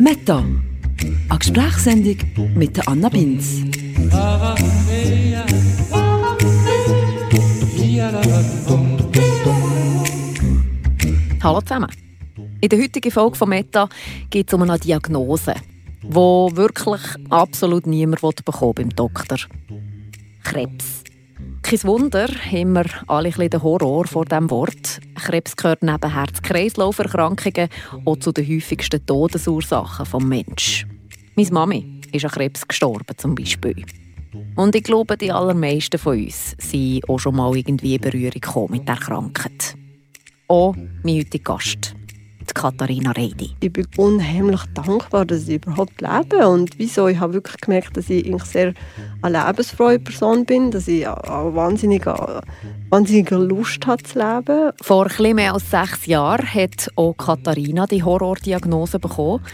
Meta, eine Gesprächssendung mit der Anna Binz. Hallo zusammen. In der heutigen Folge von Meta geht es um eine Diagnose, die wirklich absolut niemand bekommen beim Doktor. Krebs. Kein Wunder, haben alle ein den Horror vor diesem Wort. Krebs gehört neben Herz-Kreislauf-Erkrankungen auch zu den häufigsten Todesursachen des Menschen. Meine Mami ist an Krebs gestorben, zum Beispiel. Und ich glaube, die allermeisten von uns sind auch schon mal irgendwie in Berührung mit der Krankheit. Auch mein heutiger Gast Katharina Reidi. Ich bin unheimlich dankbar, dass ich überhaupt lebe. Und wieso? Ich habe wirklich gemerkt, dass ich eigentlich sehr eine lebensfreie Person bin, dass ich eine wahnsinnige, wahnsinnige Lust habe zu leben. Vor etwas mehr als sechs Jahren hat auch Katharina die Horrordiagnose bekommen.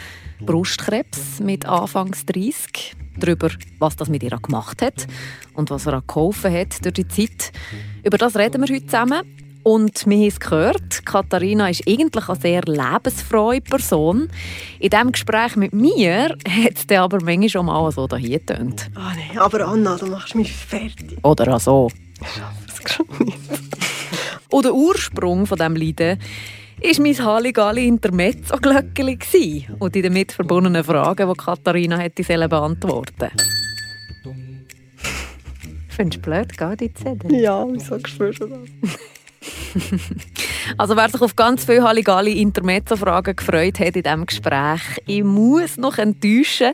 Brustkrebs mit Anfangs 30. Darüber, was das mit ihr gemacht hat und was er geholfen hat durch die Zeit. Über das reden wir heute zusammen. Und wir haben es gehört, Katharina ist eigentlich eine sehr lebensfreie Person. In diesem Gespräch mit mir hat es aber manchmal schon mal so dahin getönt. Ah oh nein, aber Anna, du machst mich fertig. Oder auch so. Ich schaffe es nicht. Und der Ursprung von diesem Leiden war mein Halligalli Intermezzo-Glöckchen und die damit verbundenen Fragen, die Katharina hätte beantworten Findest du blöd, gell, die Zettel? Ja, wieso spürst du das? also wer sich auf ganz viele Halligalli Intermezzo-Fragen gefreut hat in diesem Gespräch, ich muss noch enttäuschen,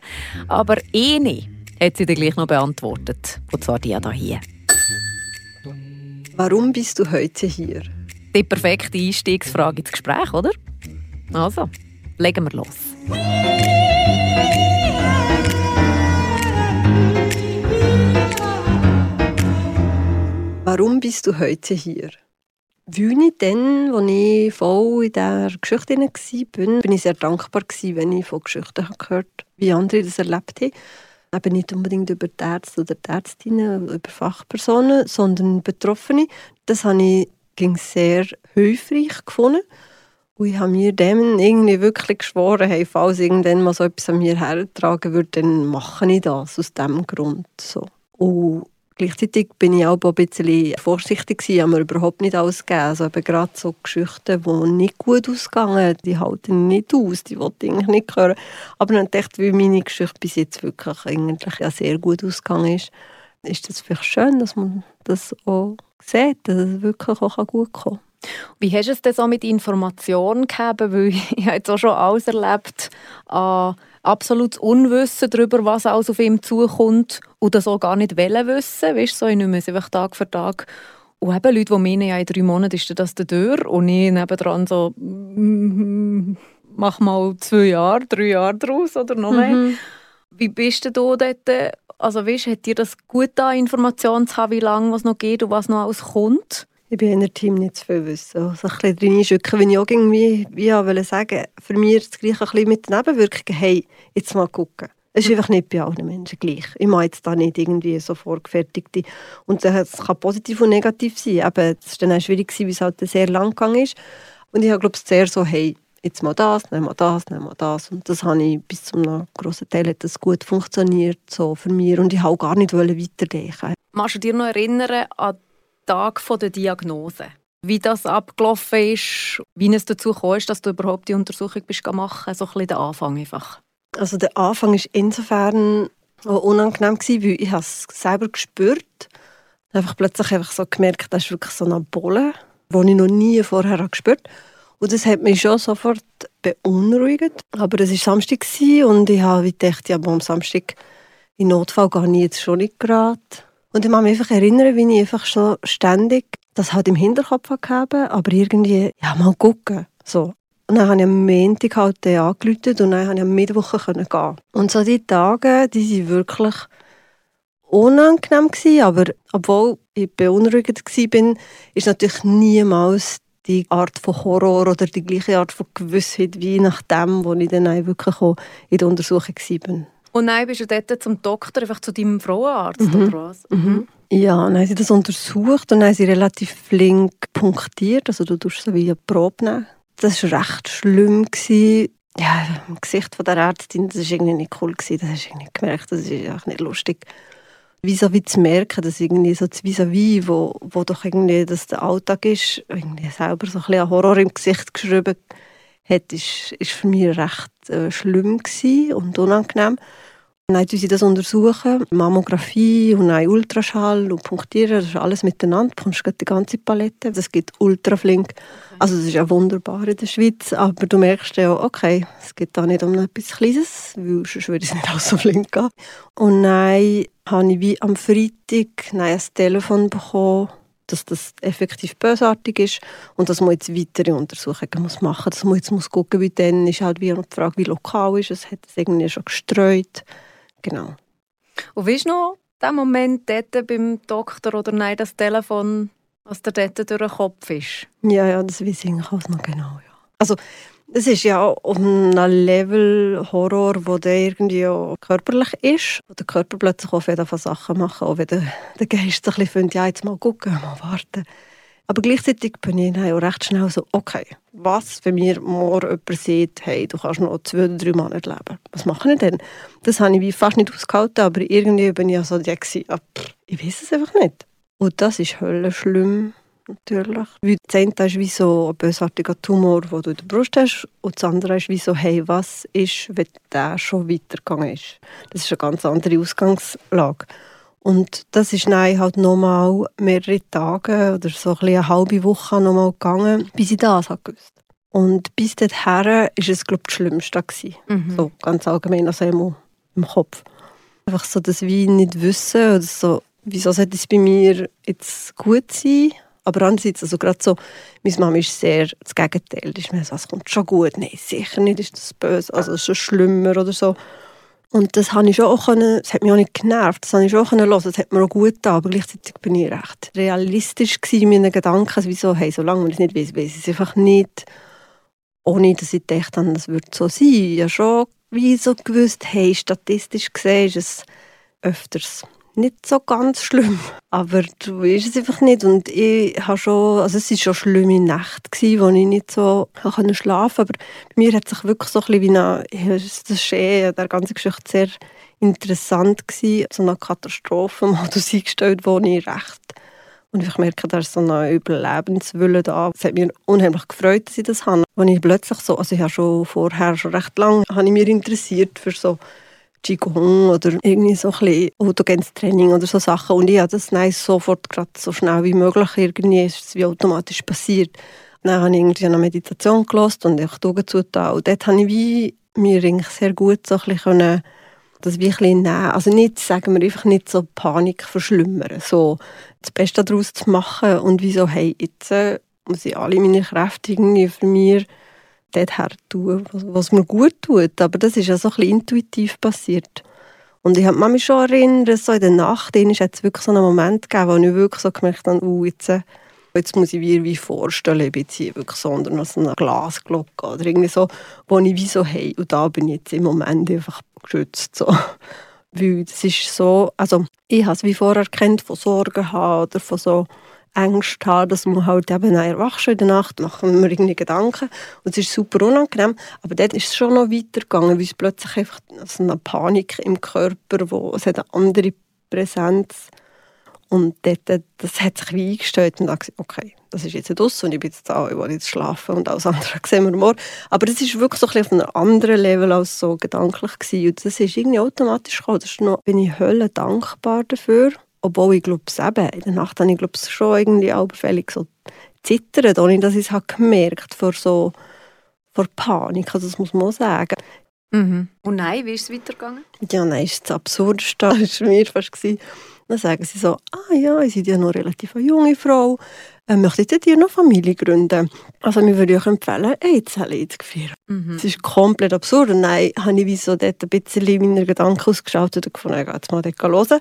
aber eine hat sie dann gleich noch beantwortet. Und zwar die hier. Warum bist du heute hier? Die perfekte Einstiegsfrage ins Gespräch, oder? Also, legen wir los. Warum bist du heute hier? Ich dann, als ich voll in dieser Geschichte war, bin ich sehr dankbar wenn ich von Geschichten gehört habe, wie andere das erlebt haben. Eben nicht unbedingt über die Ärzte oder die Ärztinnen, über Fachpersonen, sondern Betroffene. Das habe ich sehr hilfreich gefunden. Und ich habe mir dem irgendwie wirklich geschworen, hey, falls irgendwann mal so etwas an mir hertragen würde, dann mache ich das aus diesem Grund. So. Und Gleichzeitig bin ich auch ein bisschen vorsichtig gewesen, mir überhaupt nicht alles gegeben. Also eben gerade so Geschichten, die nicht gut ausgegangen die halten nicht aus, die wollte ich nicht hören. Aber dann dachte ich, weil meine Geschichte bis jetzt wirklich eigentlich ja sehr gut ausgegangen ist, ist das vielleicht schön, dass man das auch sieht, dass es wirklich auch gut kommen kann. Wie hast du es denn so mit Informationen gehabt? Weil ich habe jetzt auch schon alles erlebt an absolutes Unwissen darüber, was alles auf ihm zukommt und das auch gar nicht wollen wissen. Weißt, so, ich nehme es einfach Tag für Tag. Und eben Leute, die meinen, ja, in drei Monaten ist das der Tür und ich nebendran so mach mal zwei Jahre, drei Jahre draus oder noch mehr. Mhm. Wie bist du da dort? Also weißt, hat dir das gut da Informationen zu haben, wie lange was noch geht und was noch alles kommt? Ich bin in einem Team nicht zu viel wissen. Also ein bisschen drin wenn ich auch irgendwie wie wollte sagen, für mich das Gleiche ein mit Nebenwirkungen, hey, jetzt mal gucken. Es ist einfach nicht bei allen Menschen gleich. Ich mache jetzt da nicht irgendwie so vorgefertigte. Und es kann positiv und negativ sein. Eben, es war dann auch schwierig, weil es halt sehr lang gegangen ist. Und ich habe, glaube ich, sehr so, hey, jetzt mal das, dann mal das, dann mal das. Und das habe ich bis zu einem grossen Teil hat das gut funktioniert so für mich. Und ich wollte gar nicht weiterdenken. Magst du dich noch erinnern an Tag der Diagnose. Wie das abgelaufen ist, wie es dazu kam, dass du überhaupt die Untersuchung bist machen so ein bisschen der Anfang einfach. Also der Anfang war insofern unangenehm, weil ich es selber gespürt einfach plötzlich einfach so gemerkt, das ist wirklich so eine Bolle, die ich noch nie vorher gespürt habe. Und das hat mich schon sofort beunruhigt. Aber es war Samstag und ich habe gedacht, ja, am Samstag in Notfall gehe ich jetzt schon nicht gerade. Und ich kann mich einfach erinnern, wie ich einfach schon ständig das halt im Hinterkopf hatte, aber irgendwie, ja, mal gucken. So. Und dann habe ich am Montag halt angerufen und dann konnte ich am Mittwoch gehen. Und so die Tage, die waren wirklich unangenehm gewesen, aber obwohl ich beunruhigt war, ist natürlich niemals die Art von Horror oder die gleiche Art von Gewissheit wie nach dem, wo ich dann wirklich in der Untersuchung war. Und dann bist du dort zum Doktor, einfach zu deinem Frauenarzt mhm. oder was? Mhm. Ja, dann haben sie das untersucht und dann haben sie relativ flink punktiert. Also du tust so wie eine Probe nehmen. Das war recht schlimm. Gewesen. ja, im Gesicht von der Ärztin, das war irgendwie nicht cool. Gewesen. Das hast du irgendwie gemerkt, das ist einfach nicht lustig. Vis-à-vis zu merken, dass irgendwie so das Vis-à-vis, wo, wo doch irgendwie das der Alltag ist, irgendwie selber so ein bisschen Horror im Gesicht geschrieben hat, ist, ist für mich recht äh, schlimm und unangenehm. Dann sie das untersuchen, Mammographie und dann Ultraschall und Punktieren, das ist alles miteinander, du bekommst die ganze Palette, das gibt ultraflink. Also das ist ja wunderbar in der Schweiz, aber du merkst ja, okay, es geht da nicht um etwas Kleines, weil sonst würde es nicht auch so flink gehen. Und dann habe ich wie am Freitag ein Telefon bekommen, dass das effektiv bösartig ist und dass man jetzt weitere Untersuchungen muss machen muss. Dass man jetzt muss gucken wie dann ist halt wie die Frage, wie lokal ist es, hat es irgendwie schon gestreut. Genau. Und wie ist noch der Moment dort beim Doktor oder nein, das Telefon, was der dort durch den Kopf ist? Ja, ja, das weiß ich auch noch genau. Ja. Also es ist ja auf einem Level Horror, wo der irgendwie körperlich ist, wo der Körper plötzlich auch von Sachen machen, auch wenn der, der Geist ein bisschen findet, ja, jetzt mal gucken, mal warten. Aber gleichzeitig bin ich dann auch recht schnell so, okay, was, wenn mir morgen jemand sagt, hey, du kannst noch zwei oder drei Monate leben, was mache ich denn? Das habe ich fast nicht ausgehalten, aber irgendwie bin ich so die, ja, ich weiß es einfach nicht. Und das ist höllisch schlimm natürlich. Weil das eine ist wie so ein bösartiger Tumor, den du in der Brust hast und das andere ist wie so, hey, was ist, wenn der schon weitergegangen ist? Das ist eine ganz andere Ausgangslage. Und das ist dann halt nochmal mehrere Tage oder so ein eine halbe Woche nochmal gegangen, bis ich das halt gewusst Und bis dahin war es, glaube ich, das Schlimmste. Mhm. So ganz allgemein, also im, im Kopf. Einfach so das wie nicht wissen oder so, wieso sollte es bei mir jetzt gut sein? Aber andererseits, also gerade so, meine Mama ist sehr das Gegenteil. Ist mir so, es kommt schon gut. Nein, sicher nicht, ist das böse, also ist schon schlimmer oder so. Und das habe ich auch können, das hat mich auch nicht genervt, das habe ich schon hören, das hat mir auch gut getan, aber gleichzeitig bin ich recht realistisch in meinen Gedanken, wieso, hey, solange man es nicht weiß, weiß ich es einfach nicht, ohne dass ich dachte, das würde so sein. Ich habe schon wie so gewusst, hey, statistisch gesehen ist es öfters nicht so ganz schlimm. Aber du weißt es einfach nicht. Und ich habe schon, also es war schon schlimme Nacht, gewesen, wo ich nicht so schlafen konnte. Aber bei mir hat sich wirklich so ein bisschen wie eine, das ist eh der ganze Geschichte sehr interessant gewesen, so eine Katastrophenmodus eingestellt, wo ich recht und ich merke, da ist so eine Überlebenswille da. Es hat mich unheimlich gefreut, dass ich das habe. Als ich plötzlich so, also ich habe schon vorher, schon recht lange, habe ich mich interessiert für so Qigong oder irgendwie so ein bisschen autogenes Training oder so Sachen. Und ich habe das nein, sofort gerade so schnell wie möglich irgendwie ist es wie automatisch passiert. Dann habe ich irgendwie eine Meditation gelost und ich die Augen zugetan. Und dort habe ich wie mir eigentlich sehr gut so ein bisschen das wie ein bisschen nehmen. Also nicht, sagen wir einfach nicht so Panik verschlimmern, so das Beste daraus zu machen und wie so, hey, jetzt äh, muss ich alle meine Kräfte irgendwie für mich dorthin tun, was mir gut tut. Aber das ist ja so ein bisschen intuitiv passiert. Und ich habe mich schon erinnert, so in der Nacht ist jetzt wirklich so einen Moment gegeben, wo ich wirklich so gemerkt habe, uh, jetzt, äh, jetzt muss ich mir wie vorstellen, ich bin hier wirklich so unter so einer Glasglocke oder irgendwie so, wo ich wie so, hey, und da bin ich jetzt im Moment einfach geschützt. So. Weil das ist so, also ich habe es wie vorher erkannt von Sorgen haben oder von so Ängste haben, dass man halt eben erwachst in der Nacht, machen wir irgendwie Gedanken. Und es ist super unangenehm, aber dort ist es schon noch weitergegangen, weil es plötzlich einfach so eine Panik im Körper, wo es hat eine andere Präsenz und dort, das hat sich wie eingestellt und gesagt, okay, das ist jetzt aus und ich bin jetzt da, ich will jetzt schlafen und alles andere sehen wir morgen. Aber das ist wirklich so ein auf einem anderen Level als so gedanklich gewesen. Und das ist irgendwie automatisch gekommen. Noch, bin ich Hölle dankbar dafür obwohl ich glaube eben, in der Nacht habe ich glaube schon irgendwie augenfällig so zittert, ohne dass ich es habe gemerkt vor so vor Panik, also das muss man auch sagen. Mhm. Und nein, wie ist es weitergegangen? Ja, nein, ist das Absurdeste, das war mir fast. Gewesen. Dann sagen sie so, ah ja, ich bin ja noch relativ eine junge Frau, äh, möchtet ihr noch Familie gründen? Also mir würde ich euch empfehlen, Eizelle zu führen. Mhm. Das ist komplett absurd. Und nein, habe ich wie so dort ein bisschen meine Gedanken ausgeschaltet und gefunden, ich gehe jetzt mal dort hören.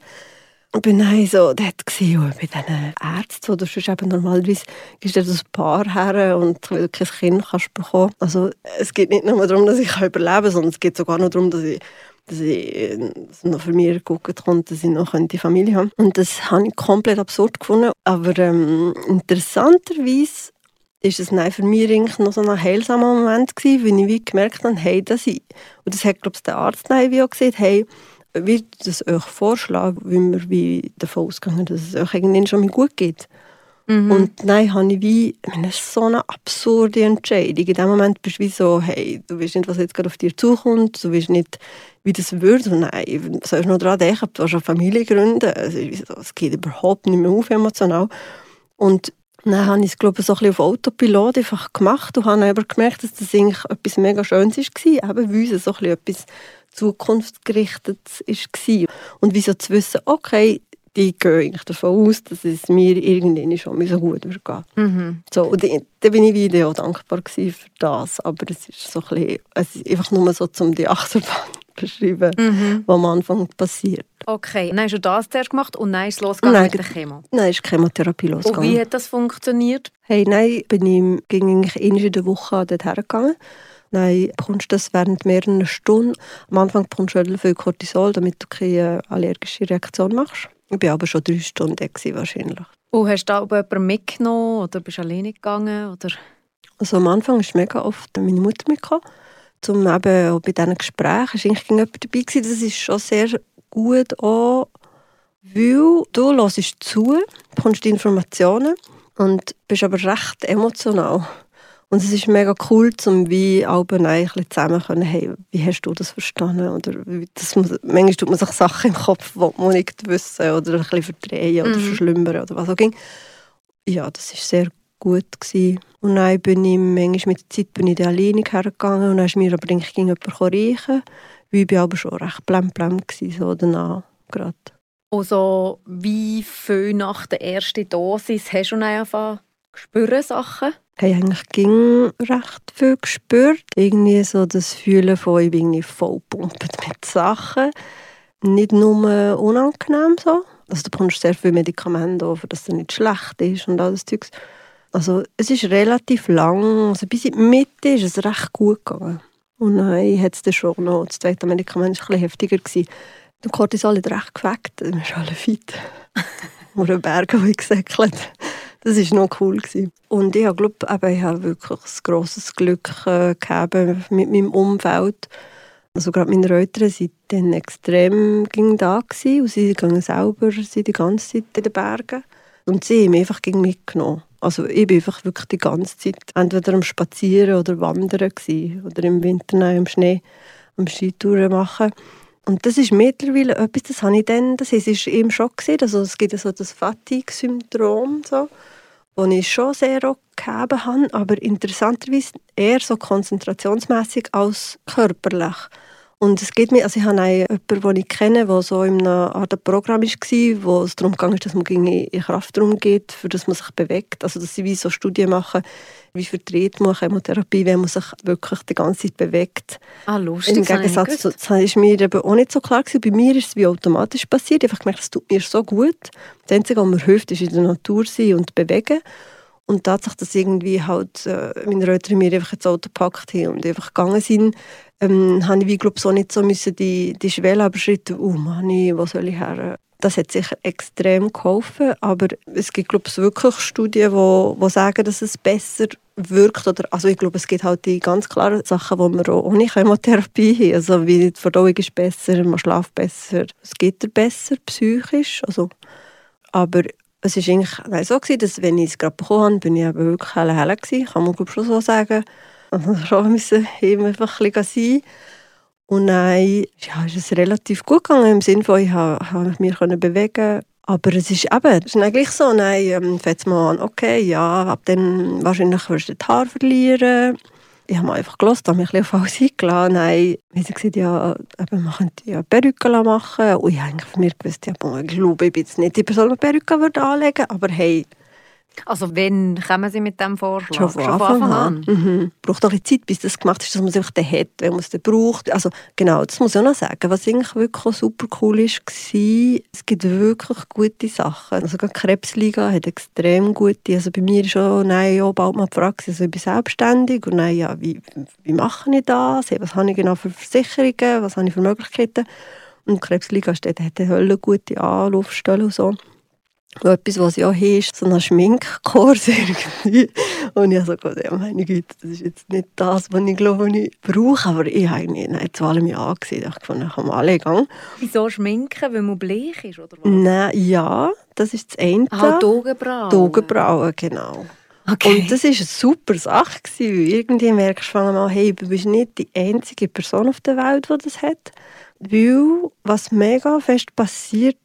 Ich bin dann so dort bei diesen Ärzten, oder sonst eben normalerweise gehst du ein Paar her und weil du kein Kind kannst bekommen. Also es geht nicht nur darum, dass ich überleben kann, sondern es geht sogar noch darum, dass ich dass ich dass noch für mich gucken konnte, dass ich noch die Familie habe. Und das habe ich komplett absurd gefunden. Aber ähm, interessanterweise ist es nein, für mich eigentlich noch so ein heilsamer Moment gewesen, weil ich wie gemerkt habe, hey, das ich, und das hat, glaube ich, der Arzt wie auch gesagt, hey, wie das euch vorschlagen, wie wir wie davon ausgehen, dass es euch irgendwann schon mal gut geht. Mhm. Und nein, habe ich wie, das ist so eine absurde Entscheidung. In dem Moment bist du wie so, hey, du weißt nicht, was jetzt gerade auf dir zukommt, du weißt nicht, wie das wird. Und nein, sollst du noch daran denken, du hast eine Familie gründen. Es geht überhaupt nicht mehr auf emotional. Und dann habe ich es, glaube ich, so ein bisschen auf Autopilot einfach gemacht und habe aber gemerkt, dass das eigentlich etwas mega Schönes war, eben weil es so ein bisschen etwas zukunftsgerichtetes war. Und wieso zu wissen, okay, die gehen eigentlich davon aus, dass es mir irgendwann schon so gut wird gehen. Mhm. So, und da bin ich wieder auch dankbar für das, aber es ist so ein bisschen, es ist einfach nur so, um die Achterbahn beschreiben, mhm. was am Anfang passiert. Okay, dann hast du das zuerst gemacht und dann ist es losgegangen nein, mit der Chemo? Nein, ist Chemotherapie losgegangen. Und wie hat das funktioniert? Hey, nein, bin ich, ging eigentlich in der Woche dort hergegangen. Nein, bekommst das während mehreren Stunden. Am Anfang bekommst du viel Cortisol, damit du keine allergische Reaktion machst. Ich war aber schon drei Stunden da wahrscheinlich. Und hast du da jemanden mitgenommen oder bist du alleine gegangen? Oder? Also am Anfang ist mega oft meine Mutter mitgekommen zum eben bei diesen Gesprächen ist eigentlich jemand dabei gewesen. Das ist schon sehr gut auch, weil du hörst zu, bekommst die Informationen und bist aber recht emotional. Und es ist mega cool, um wie Alben ein zusammen können, hey, wie hast du das verstanden? Oder das muss, manchmal tut man sich Sachen im Kopf, die man nicht wissen oder ein bisschen verdrehen oder mhm. verschlimmern oder was auch immer. Ja, das ist sehr gut gewesen. Und dann bin ich manchmal mit der Zeit bin ich alleine hergegangen und dann ist mir aber eigentlich jemand reichen, weil ich aber schon recht blem-blem war, so danach gerade. Also wie viel nach der ersten Dosis hast du dann angefangen spüren Sachen? Ich habe eigentlich ging recht viel gespürt. Irgendwie so das Fühlen von, ich bin irgendwie vollpumpt mit Sachen. Nicht nur unangenehm so. Also du bekommst sehr viele Medikamente, auch, dass es nicht schlecht ist und alles Zeugs. Also es ist relativ lang, also bis in die Mitte ist es recht gut gegangen. Und dann hat es schon noch, das zweite Medikament war ein bisschen heftiger. Gewesen. Der Cortisol hat recht geweckt, wir sind alle fit. Oder Berge, die gesäckelt. Das war noch cool. Gewesen. Und ich glaube, ich habe wirklich ein grosses Glück äh, gehabt mit meinem Umfeld. Also gerade meine Eltern waren extrem da gewesen, und sie gehen selber sie die ganze Zeit in den Bergen. Und sie haben mich einfach mitgenommen. Also ich war einfach wirklich die ganze Zeit entweder am Spazieren oder Wandern gewesen, oder im Winter im Schnee am Skitouren machen. Und das ist mittlerweile etwas, das habe ich dann, das ist eben schon gesehen, also es gibt so das Fatigue-Syndrom, so, das ich schon sehr gehabt habe, aber interessanterweise eher so konzentrationsmäßig als körperlich. Und es geht mir, also ich habe jemanden, den ich kenne, der so in einem Art Programm war, wo es darum ging, dass man in Kraftraum geht, für das man sich bewegt. Also dass sie wie so Studien machen, wie vertritt man Chemotherapie, wenn man sich wirklich die ganze Zeit bewegt. Ah, lustig. Im Gegensatz zu, das ist mir eben auch nicht so klar gewesen. Bei mir ist es wie automatisch passiert. Ich habe gemerkt, es tut mir so gut. Das Einzige, was mir hilft, ist in der Natur sein und bewegen. Und tatsächlich, dass irgendwie halt äh, meine Eltern mir einfach ins Auto gepackt haben und einfach gegangen sind, ähm, habe ich wie, glaub, so nicht so müssen die, die Schwelle überschritten, oh Mann, wo soll ich her? Das hat sicher extrem geholfen, aber es gibt glaube ich, wirklich Studien, die wo sagen, dass es besser wirkt. Oder, also ich glaube, es gibt halt die ganz klaren Sachen, die wir auch ohne Chemotherapie haben. Also wie die Verdauung ist besser, man schläft besser, es geht besser psychisch. Also, aber es war eigentlich so, gewesen, dass wenn ich es gerade bekommen habe, bin ich eben wirklich helle helle gewesen, kann man glaube schon so sagen. Also schon müssen eben einfach ein bisschen sein. Und dann ja, ist es relativ gut gegangen, im Sinne von, ich konnte mich bewegen aber es ist eben, es ist eigentlich so, nein, ähm, fängt mal an, okay, ja, ab dann wahrscheinlich wirst du die Haare verlieren. Ich habe einfach gehört, habe mich ein bisschen auf alles eingeladen. Nein, wie sie gesagt ja, eben, man könnte ja Perücke machen. Und ich habe eigentlich von mir gewusst, ja, ich glaube, ich bin jetzt nicht die Person, die Perücke anlegen würde, aber hey, also wenn kommen Sie mit dem Vorschlag? Schon von Anfang, Anfang an. Mhm. Braucht auch ein Zeit, bis das gemacht ist, dass man es einfach hat, wenn man es dann braucht. Also genau, das muss ich auch noch sagen. Was eigentlich wirklich super cool war, es gibt wirklich gute Sachen. Also gerade Krebsliga hat extrem gute, also bei mir ist auch, nein, auch bald mal die Frage, also ich bin selbstständig und nein, ja, wie, wie mache ich das? Was habe ich genau für Versicherungen? Was habe ich für Möglichkeiten? Und Krebsliga steht, hat eine Hölle gute Anlaufstelle und so. Und etwas, was ich auch habe, ist so ein Schminkkurs irgendwie. Und ich habe so gedacht, ja, meine Güte, das ist jetzt nicht das, was ich glaube, ich brauche. Aber ich habe nicht zu allem Ja gesehen. Ich fand, ich kann alle gehen. Wieso schminken, weil man bleich ist, oder was? Nein, ja, das ist das eine. Ah, die Augenbrauen. Die Augenbrauen, genau. Okay. Und das war eine super Sache. Weil irgendwie merkst du mal, hey, du bist nicht die einzige Person auf der Welt, die das hat. Weil, was mega fest passiert,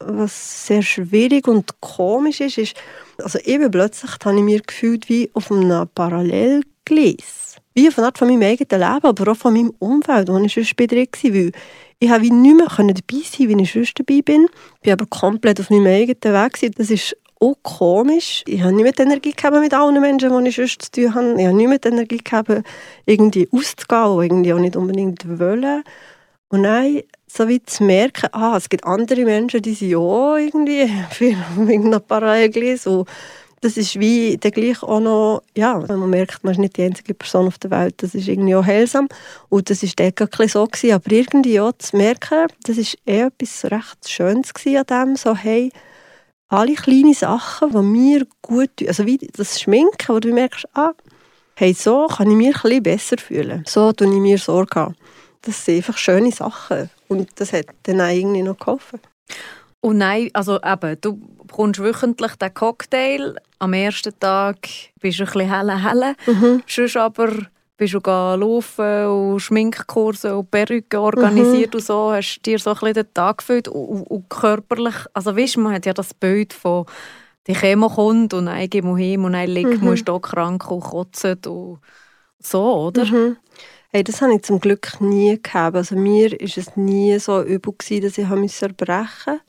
was sehr schwierig und komisch ist, ist, also eben plötzlich habe ich mich gefühlt wie auf einem Parallelgleis. Wie von Art von meinem eigenen Leben, aber auch von meinem Umfeld, wo ich sonst drin war. Ich habe wie nicht mehr dabei sein wie ich sonst dabei bin. Ich bin aber komplett auf meinem eigenen Weg. Das ist auch komisch. Ich habe nicht mehr die Energie gehabt mit allen Menschen, die ich sonst zu tun habe. Ich habe nicht mehr die Energie gehabt, irgendwie auszugehen, irgendwie auch nicht unbedingt wollen. Und dann so wie zu merken, ah, es gibt andere Menschen, die sind auch irgendwie für irgendein Parallelgleis. Und das ist wie dann gleich auch noch, ja, man merkt, man ist nicht die einzige Person auf der Welt, das ist irgendwie auch heilsam. Und das war dort ein so. Gewesen. Aber irgendwie auch zu merken, das war eher etwas recht Schönes an dem, so hey, alle kleinen Sachen, die mir gut tun, also wie das Schminken, wo du merkst, ah, hey, so kann ich mich ein bisschen besser fühlen. So tue ich mir Sorge Das sind einfach schöne Sachen. Und das hat dann irgendwie noch geholfen. Und nein, also eben, du bekommst wöchentlich den Cocktail. Am ersten Tag bist du ein bisschen helle, helle. Mhm. Sonst aber bist du laufen und Schminkkurse und Perücke organisiert mhm. und so, hast dir so ein bisschen den Tag gefüllt und, und, körperlich, also weißt, man hat ja das Bild von die Chemo kommt und dann geht man hin und dann liegt mhm. man krank und kotzt und so, oder? Mhm. Hey, das habe ich zum Glück nie gehabt. Also mir war es nie so übel, gewesen, dass ich erbrechen musste.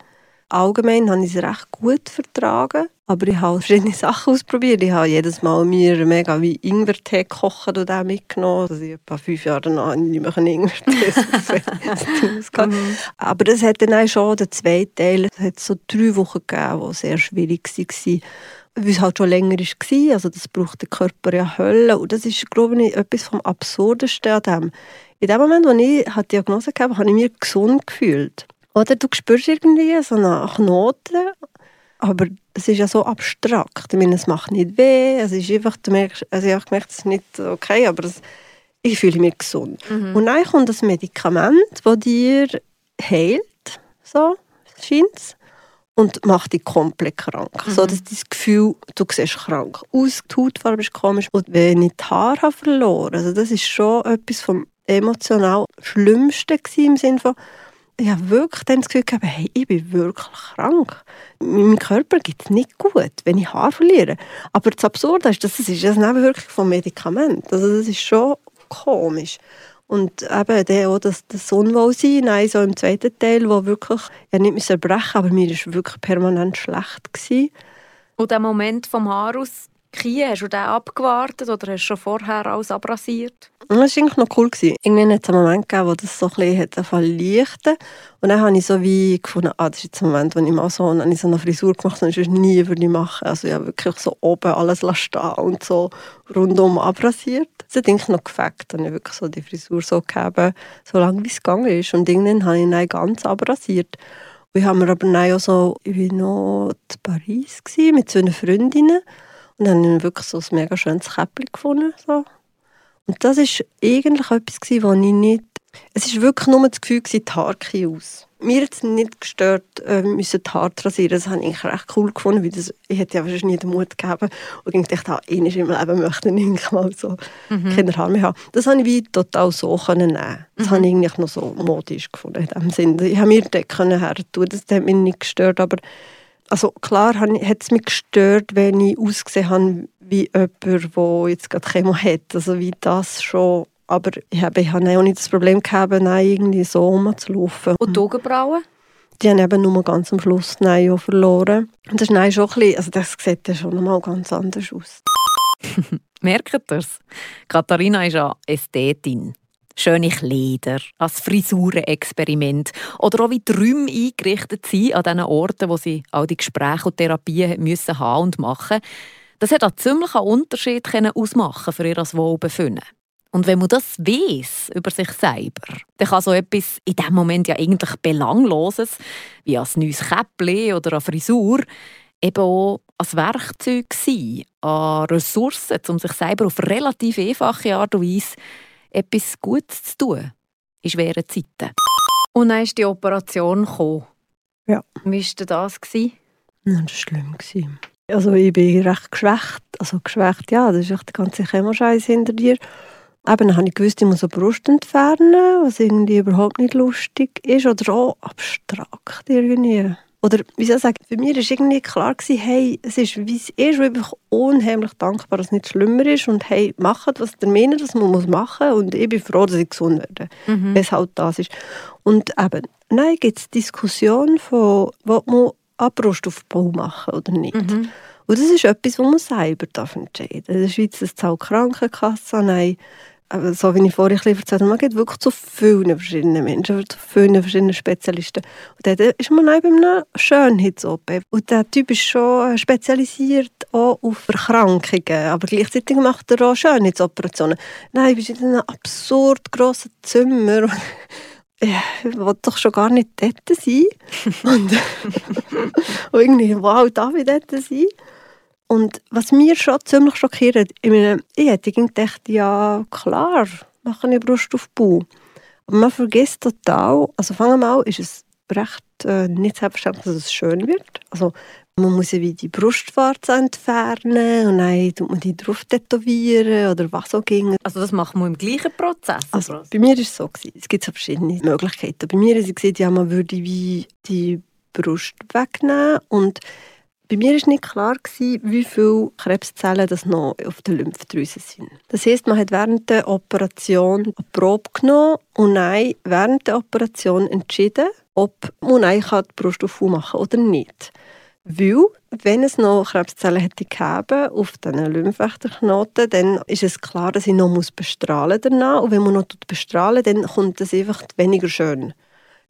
Allgemein habe ich es recht gut vertragen. Aber ich habe verschiedene Sachen ausprobiert. Ich habe jedes Mal mir mega wie Ingwertee gekocht und den mitgenommen. Also ich etwa fünf Jahre danach nicht mehr Ingwertee mhm. Aber das hat dann auch schon den zweiten Teil. Es hat so drei Wochen gegeben, die sehr schwierig waren weil es halt schon länger war. Also das braucht der Körper ja Hölle. Und das ist, glaube ich, etwas vom Absurdesten an dem. In dem Moment, als ich die Diagnose hatte, habe ich mich gesund gefühlt. Oder du spürst irgendwie so einen Knoten, aber es ist ja so abstrakt. Ich meine, es macht nicht weh, es ist einfach, du merkst, also ich habe gemerkt, es ist nicht okay, aber es, ich fühle mich gesund. Mhm. Und dann kommt das Medikament, das dir heilt, so scheint es und macht dich komplett krank. Mhm. So dass das Gefühl, du siehst krank aus, die Hautfarbe ist komisch. Und wenn ich die Haare habe verloren also das ist schon etwas vom emotional Schlimmsten im Sinne von, ich habe wirklich dann das Gefühl gehabt, hey, ich bin wirklich krank. Meinem Körper geht es nicht gut, wenn ich Haare verliere. Aber das Absurde ist, dass es ist eine Nebenwirkung vom Medikament. Also das ist schon komisch. Und eben dann auch das, das Unwohlsein, nein, so im zweiten Teil, wo wirklich, ja nicht zerbrechen aber mir war wirklich permanent schlecht. Gewesen. Und der Moment vom Haar aus Kie, hast du den abgewartet oder hast du schon vorher alles abrasiert? Das war eigentlich noch cool. Irgendwann hat es einen Moment gegeben, wo das so ein bisschen lichten Und dann habe ich so wie gefunden, ah, das ist jetzt ein Moment, wo ich mal so, dann habe ich so eine Frisur gemacht, und ich nie würde machen. Also ich habe wirklich so oben alles stehen und so rundum abrasiert. Das hat eigentlich noch gefällt. Dann habe ich wirklich so die Frisur so gegeben, so lange wie es gegangen ist. Und irgendwann habe ich ihn ganz abrasiert. Und ich habe mir aber dann auch so, ich war noch in Paris mit so einer Freundinnen. Und dann habe ich wirklich so ein mega schönes Käppchen gefunden. So. Und das war eigentlich etwas, was ich nicht... Es war wirklich nur das Gefühl, die Haare aus. Mir hat es nicht gestört, äh, müssen die Haare rasieren. Das habe ich recht cool gefunden, weil das, ich hätte ja wahrscheinlich nie den Mut gegeben. Und ich dachte, ah, einmal im Leben möchte ich mal so mhm. keine Haare mehr haben. Das habe ich wie total so können nehmen. Das mhm. habe ich eigentlich noch so modisch gefunden in dem Sinne. Ich habe mir das her tun, das hat mich nicht gestört, aber also klar hat es mich gestört, wenn ich ausgesehen habe wie jemand, der jetzt gerade Chemo hat. Also wie das schon. Aber ich habe, ich habe auch nicht das Problem gehabt, nein, irgendwie so rumzulaufen. Und die Augenbrauen? Die haben eben nur ganz am Schluss nein verloren. Und das ist nein schon ein bisschen, also das sieht ja schon mal ganz anders aus. Merkt ihr es? Katharina ist ja Ästhetin schöne Kleider, als Frisurenexperiment oder auch wie die Räume eingerichtet sind an diesen Orten, wo sie all die Gespräche und Therapien müssen haben und machen Das hat einen ziemlichen Unterschied ausmachen für ihr Wohlbefinden. Und wenn man das weiß über sich selber, dann kann so etwas in dem Moment ja eigentlich Belangloses, wie ein neues Käppchen oder eine Frisur, eben auch als Werkzeug sein, an Ressourcen, um sich selber auf relativ einfache Art und Weise etwas Gutes zu tun in schweren Zeiten. Und dann ist die Operation gekommen. Ja. Wie war das? Ja, das war schlimm. Also ich bin recht geschwächt. Also geschwächt, ja, das ist echt der ganze Chemoscheiß hinter dir. Eben, dann habe ich gewusst, ich muss eine Brust entfernen, was irgendwie überhaupt nicht lustig ist oder auch abstrakt irgendwie. Oder wie soll ich sagen, für mich war irgendwie klar, gewesen, hey, es ist wie es ist und ich bin unheimlich dankbar, dass es nicht schlimmer ist und hey, macht, was der meint, dass man machen muss und ich bin froh, dass ich gesund werde, mhm. wenn es halt das ist. Und eben, nein, gibt es Diskussionen von, will man eine Brustaufbau machen oder nicht. Mhm. Und das ist etwas, was man selber entscheiden darf. In der Schweiz zahlt Krankenkasse, nein, aber so wie ich vorhin erzählt habe, man geht wirklich zu vielen verschiedenen Menschen, zu vielen verschiedenen Spezialisten. Und dann ist man auch bei einer Schönheits-OP. Und der Typ ist schon spezialisiert auch auf Erkrankungen, aber gleichzeitig macht er auch Schönheitsoperationen. Nein, du bist in einem absurd grossen Zimmer. ich will doch schon gar nicht dort sein. und, und irgendwie, wow, darf ich dort sein? Und was mir schon ziemlich schockiert, ich, meine, ich hätte gedacht, ja klar, machen ich Brustaufbau. Aber man vergisst total, also fangen wir an, ist es recht äh, nicht selbstverständlich, dass es schön wird. Also man muss ja wie die Brustwarze entfernen und dann tut man die drauf tätowieren oder was auch ging. Also das machen wir im gleichen Prozess? Also bei mir war es so. Gewesen. Es gibt verschiedene Möglichkeiten. Bei mir ist es gesagt, ja, man würde wie die Brust wegnehmen und bei mir war nicht klar, wie viele Krebszellen das noch auf der Lymphdrüse sind. Das heisst, man hat während der Operation eine Probe genommen und dann während der Operation entschieden, ob man die Brust machen kann oder nicht. Weil, wenn es noch Krebszellen hätte gegeben auf diesen Lymphwächterknoten, dann ist es klar, dass ich noch bestrahlen danach. Und wenn man noch bestrahlen dann kommt es einfach weniger schön.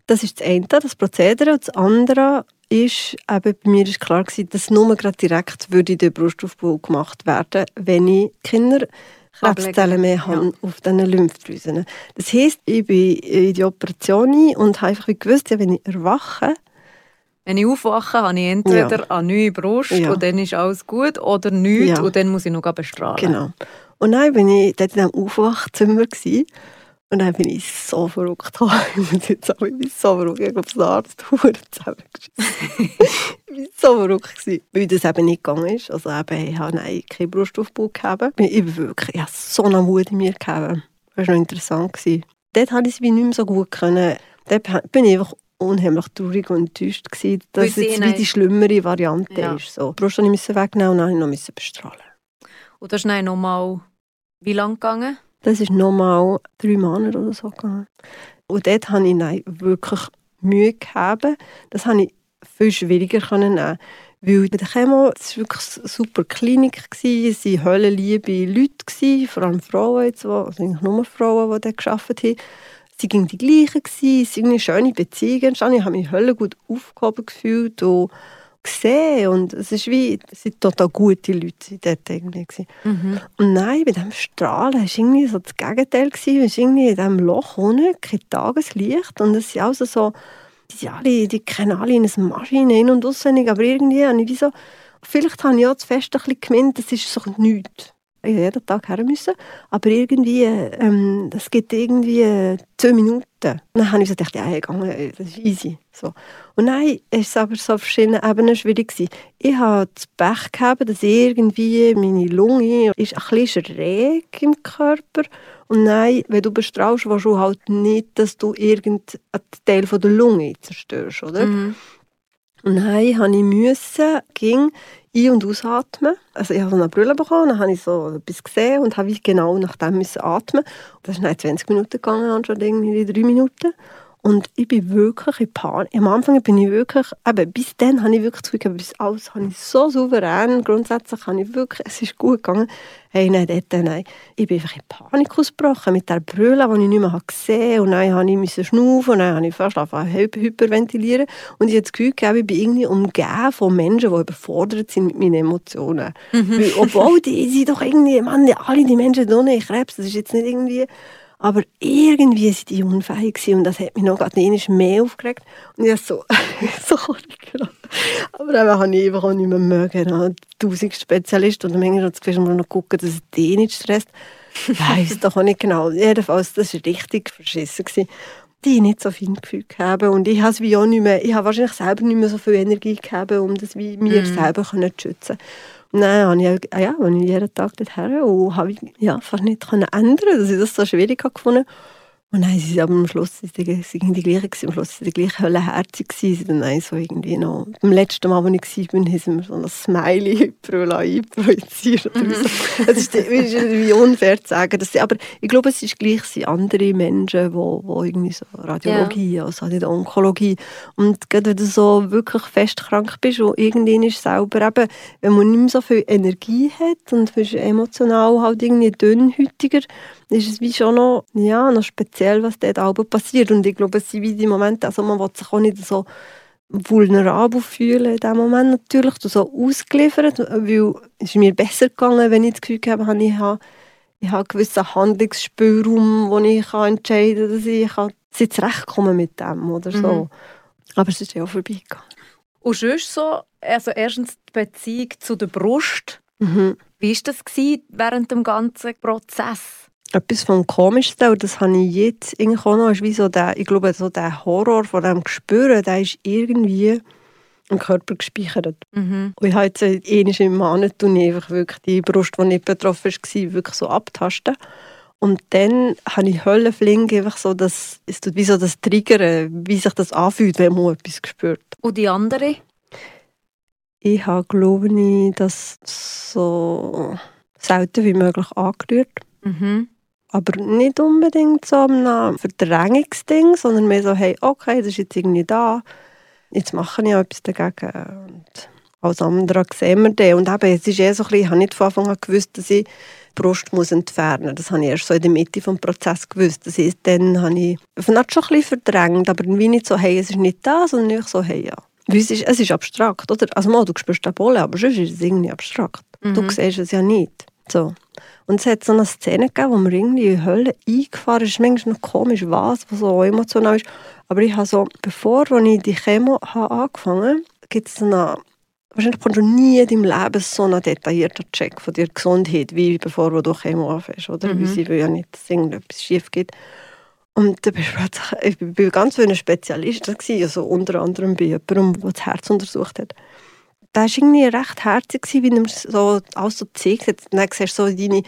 Das ist das eine, das Prozedere. Und das andere ist, eben bei mir ist klar gewesen, dass nur gerade direkt würde der Brustaufbau gemacht werden, wenn ich Kinder Krebszellen mehr haben ja. auf diesen Lymphdrüsen. Das heisst, ich bin in die Operation und habe einfach gewusst, ja, wenn ich erwache, wenn ich aufwache, habe ich entweder ja. eine neue Brust ja. und dann ist alles gut oder nichts ja. und dann muss ich noch bestrahlen. Genau. Und dann war ich dort in diesem Aufwachzimmer und dann bin ich so verrückt. ich muss jetzt auch, ich bin so verrückt. Ich habe den Arzt zusammengeschissen. ich war so verrückt, gewesen, weil das eben nicht gegangen ist. Also eben, ich habe nein, keinen Brustaufbau gehabt. Ich, bin wirklich, ich habe so eine Wut in mir gehabt. Das war noch interessant. Gewesen. Dort konnte ich es nicht mehr so gut. Können. Dort bin ich einfach unheimlich traurig und enttäuscht gewesen, dass es jetzt wie die schlimmere Variante ja. ist. So. Die Brust musste ich wegnehmen und dann musste ich noch bestrahlen. Und das ist nochmal wie lange gegangen? Das ist nochmal drei Monate oder so gegangen. Und dort habe ich nein, wirklich Mühe gehabt. Das habe ich viel schwieriger nehmen. Weil bei der Chemo, es war wirklich eine super Klinik, es waren höllenliebe Leute, vor allem Frauen, jetzt, also eigentlich nur Frauen, die dort gearbeitet haben. Sie waren die gleichen, es waren schöne Beziehungen. Ich habe mich höllen gut aufgehoben gefühlt. Und gesehen und es ist wie, es sind total gute Leute dort irgendwie. Mhm. Und nein, bei diesem Strahlen war irgendwie so das Gegenteil. Gewesen. Es ist irgendwie in diesem Loch ohne kein Tageslicht und es sind also so, die, alle, die kennen alle in eine Maschine in- und auswendig, aber irgendwie habe ich wie so, vielleicht habe ich auch zu fest ein bisschen gemeint, das ist so nichts jeden Tag her müssen. Aber irgendwie, ähm, das geht irgendwie äh, zehn Minuten. Dann habe ich gedacht, ja, äh, das ist easy. So. Und nein, es ist aber so auf verschiedenen Ebenen schwierig gewesen. Ich hatte das Pech gehabt, dass irgendwie meine Lunge ist ein bisschen schräg im Körper und nein, wenn du bestrahlst, willst du halt nicht, dass du irgendeinen Teil der Lunge zerstörst, oder? Mhm. Und nein, habe ich müssen, ging ein- und ausatmen. Also ich habe so eine Brille bekommen, dann habe ich so etwas gesehen und habe genau nach dem müssen atmen. Das ist dann 20 Minuten gegangen, anstatt irgendwie drei Minuten. Und ich bin wirklich in Panik. Am Anfang bin ich wirklich, eben, bis dann habe ich wirklich Gefühl, bis alles habe ich so souverän, grundsätzlich habe ich wirklich, es ist gut gegangen. Hey, nein, dort, nein. Ich bin einfach in Panik ausgebrochen mit der Brille, die ich nicht mehr gesehen habe. Und dann habe ich schnaufen und dann habe ich fast angefangen hyperventilieren. Und ich habe das Gefühl, ich bin irgendwie umgeben von Menschen, die überfordert sind mit meinen Emotionen. Mhm. Weil, obwohl die sind doch irgendwie, Mann, alle die Menschen haben Krebs, das ist jetzt nicht irgendwie aber irgendwie waren die unfähig und das hat mich noch gerade mehr aufgeregt. Und ich so, so Aber dann habe ich einfach auch nicht mehr mögen. Tausend Spezialisten und manchmal das Gefühl, noch gucken, dass es die nicht stresst. Ich weiß doch auch nicht genau. Jedenfalls, das war richtig verschissen. Gewesen. Die nicht so viel Gefühl gehabt und ich habe es wie auch nicht mehr, ich habe wahrscheinlich selber nicht mehr so viel Energie gehabt, um das wie mir mm. selber zu schützen. Nein, habe ich, ja, habe ich jeden Tag dorthin. Und habe ja, fast nicht ändern. Dass ich das so schwierig gefunden und dann sind sie aber am Schluss die, sind die gleichen, am Schluss sind die gleichen höllenherzig gewesen. Dann so irgendwie noch, beim letzten Mal, als ich war, haben sie mir so ein Smiley einprojiziert. Mhm. Es ist, ist wie unfair zu sagen. Dass sie, aber ich glaube, es ist gleich sind andere Menschen, die, die irgendwie so Radiologie, ja. also nicht Onkologie. Und gerade wenn du so wirklich fest krank bist und irgendwann ist selber eben, wenn man nicht mehr so viel Energie hat und bist emotional halt irgendwie dünnhütiger, ist es wie schon noch, ja, noch speziell, was dort auch passiert. Und ich glaube, es sind wie die Momente, also man will sich auch nicht so vulnerabel fühlen in diesem Moment natürlich, so ausgeliefert, weil es ist mir besser gegangen, wenn ich das Gefühl habe, ich habe, ich habe einen gewissen Handlungsspielraum, wo ich kann entscheiden kann, dass ich kann zurechtkommen mit dem oder so. Mhm. Aber es ist ja auch vorbeigegangen. Und sonst so, also erstens die Beziehung zu der Brust. Mhm. Wie war das während dem ganzen Prozess? Etwas vom Komischsten, und das habe ich jetzt eigentlich auch noch, ist wie so der, ich glaube, so der Horror von dem Gespüren, der ist irgendwie im Körper gespeichert. Mhm. Und ich habe jetzt einmal im Monat einfach wirklich die Brust, die nicht betroffen war, wirklich so abtasten. Und dann habe ich Höllenflinge, einfach so das, es tut wie so das Triggern, wie sich das anfühlt, wenn man etwas spürt. Und die andere? Ich habe, glaube ich, das so selten wie möglich angerührt. Mhm. Aber nicht unbedingt so ein Verdrängungsding, sondern mehr so, hey, okay, das ist jetzt irgendwie da, jetzt mache ich etwas dagegen. Und als andere sehen wir das. Und eben, es ist eh so ein bisschen, ich habe nicht von Anfang an gewusst, dass ich die Brust muss entfernen muss. Das habe ich erst so in der Mitte des Prozesses gewusst. Das heisst, dann habe ich vielleicht schon ein bisschen verdrängt, aber irgendwie nicht so, hey, es ist nicht da, sondern nicht so, hey, ja. Weil es ist, es ist abstrakt, oder? Also mal, du spürst den Bolle, aber sonst ist es irgendwie abstrakt. Mhm. Du siehst es ja nicht. So. Und es hat so eine Szene gegeben, wo mir irgendwie in die Hölle eingefahren ist. Manchmal noch komisch, was, was so emotional ist. Aber ich habe so, bevor ich die Chemo habe angefangen habe, gibt es eine Wahrscheinlich kommst du nie in deinem Leben so einen detaillierten Check von deiner Gesundheit, wie bevor du Chemo anfängst, oder? Mhm. Weil sie will ja nicht, dass irgendetwas schief geht. Und da bist du ich war ganz für einen Spezialist, also unter anderem bei jemandem, der das Herz untersucht hat der war irgendwie recht herzig, wie er so alles so gezeigt hat. Dann siehst du so deine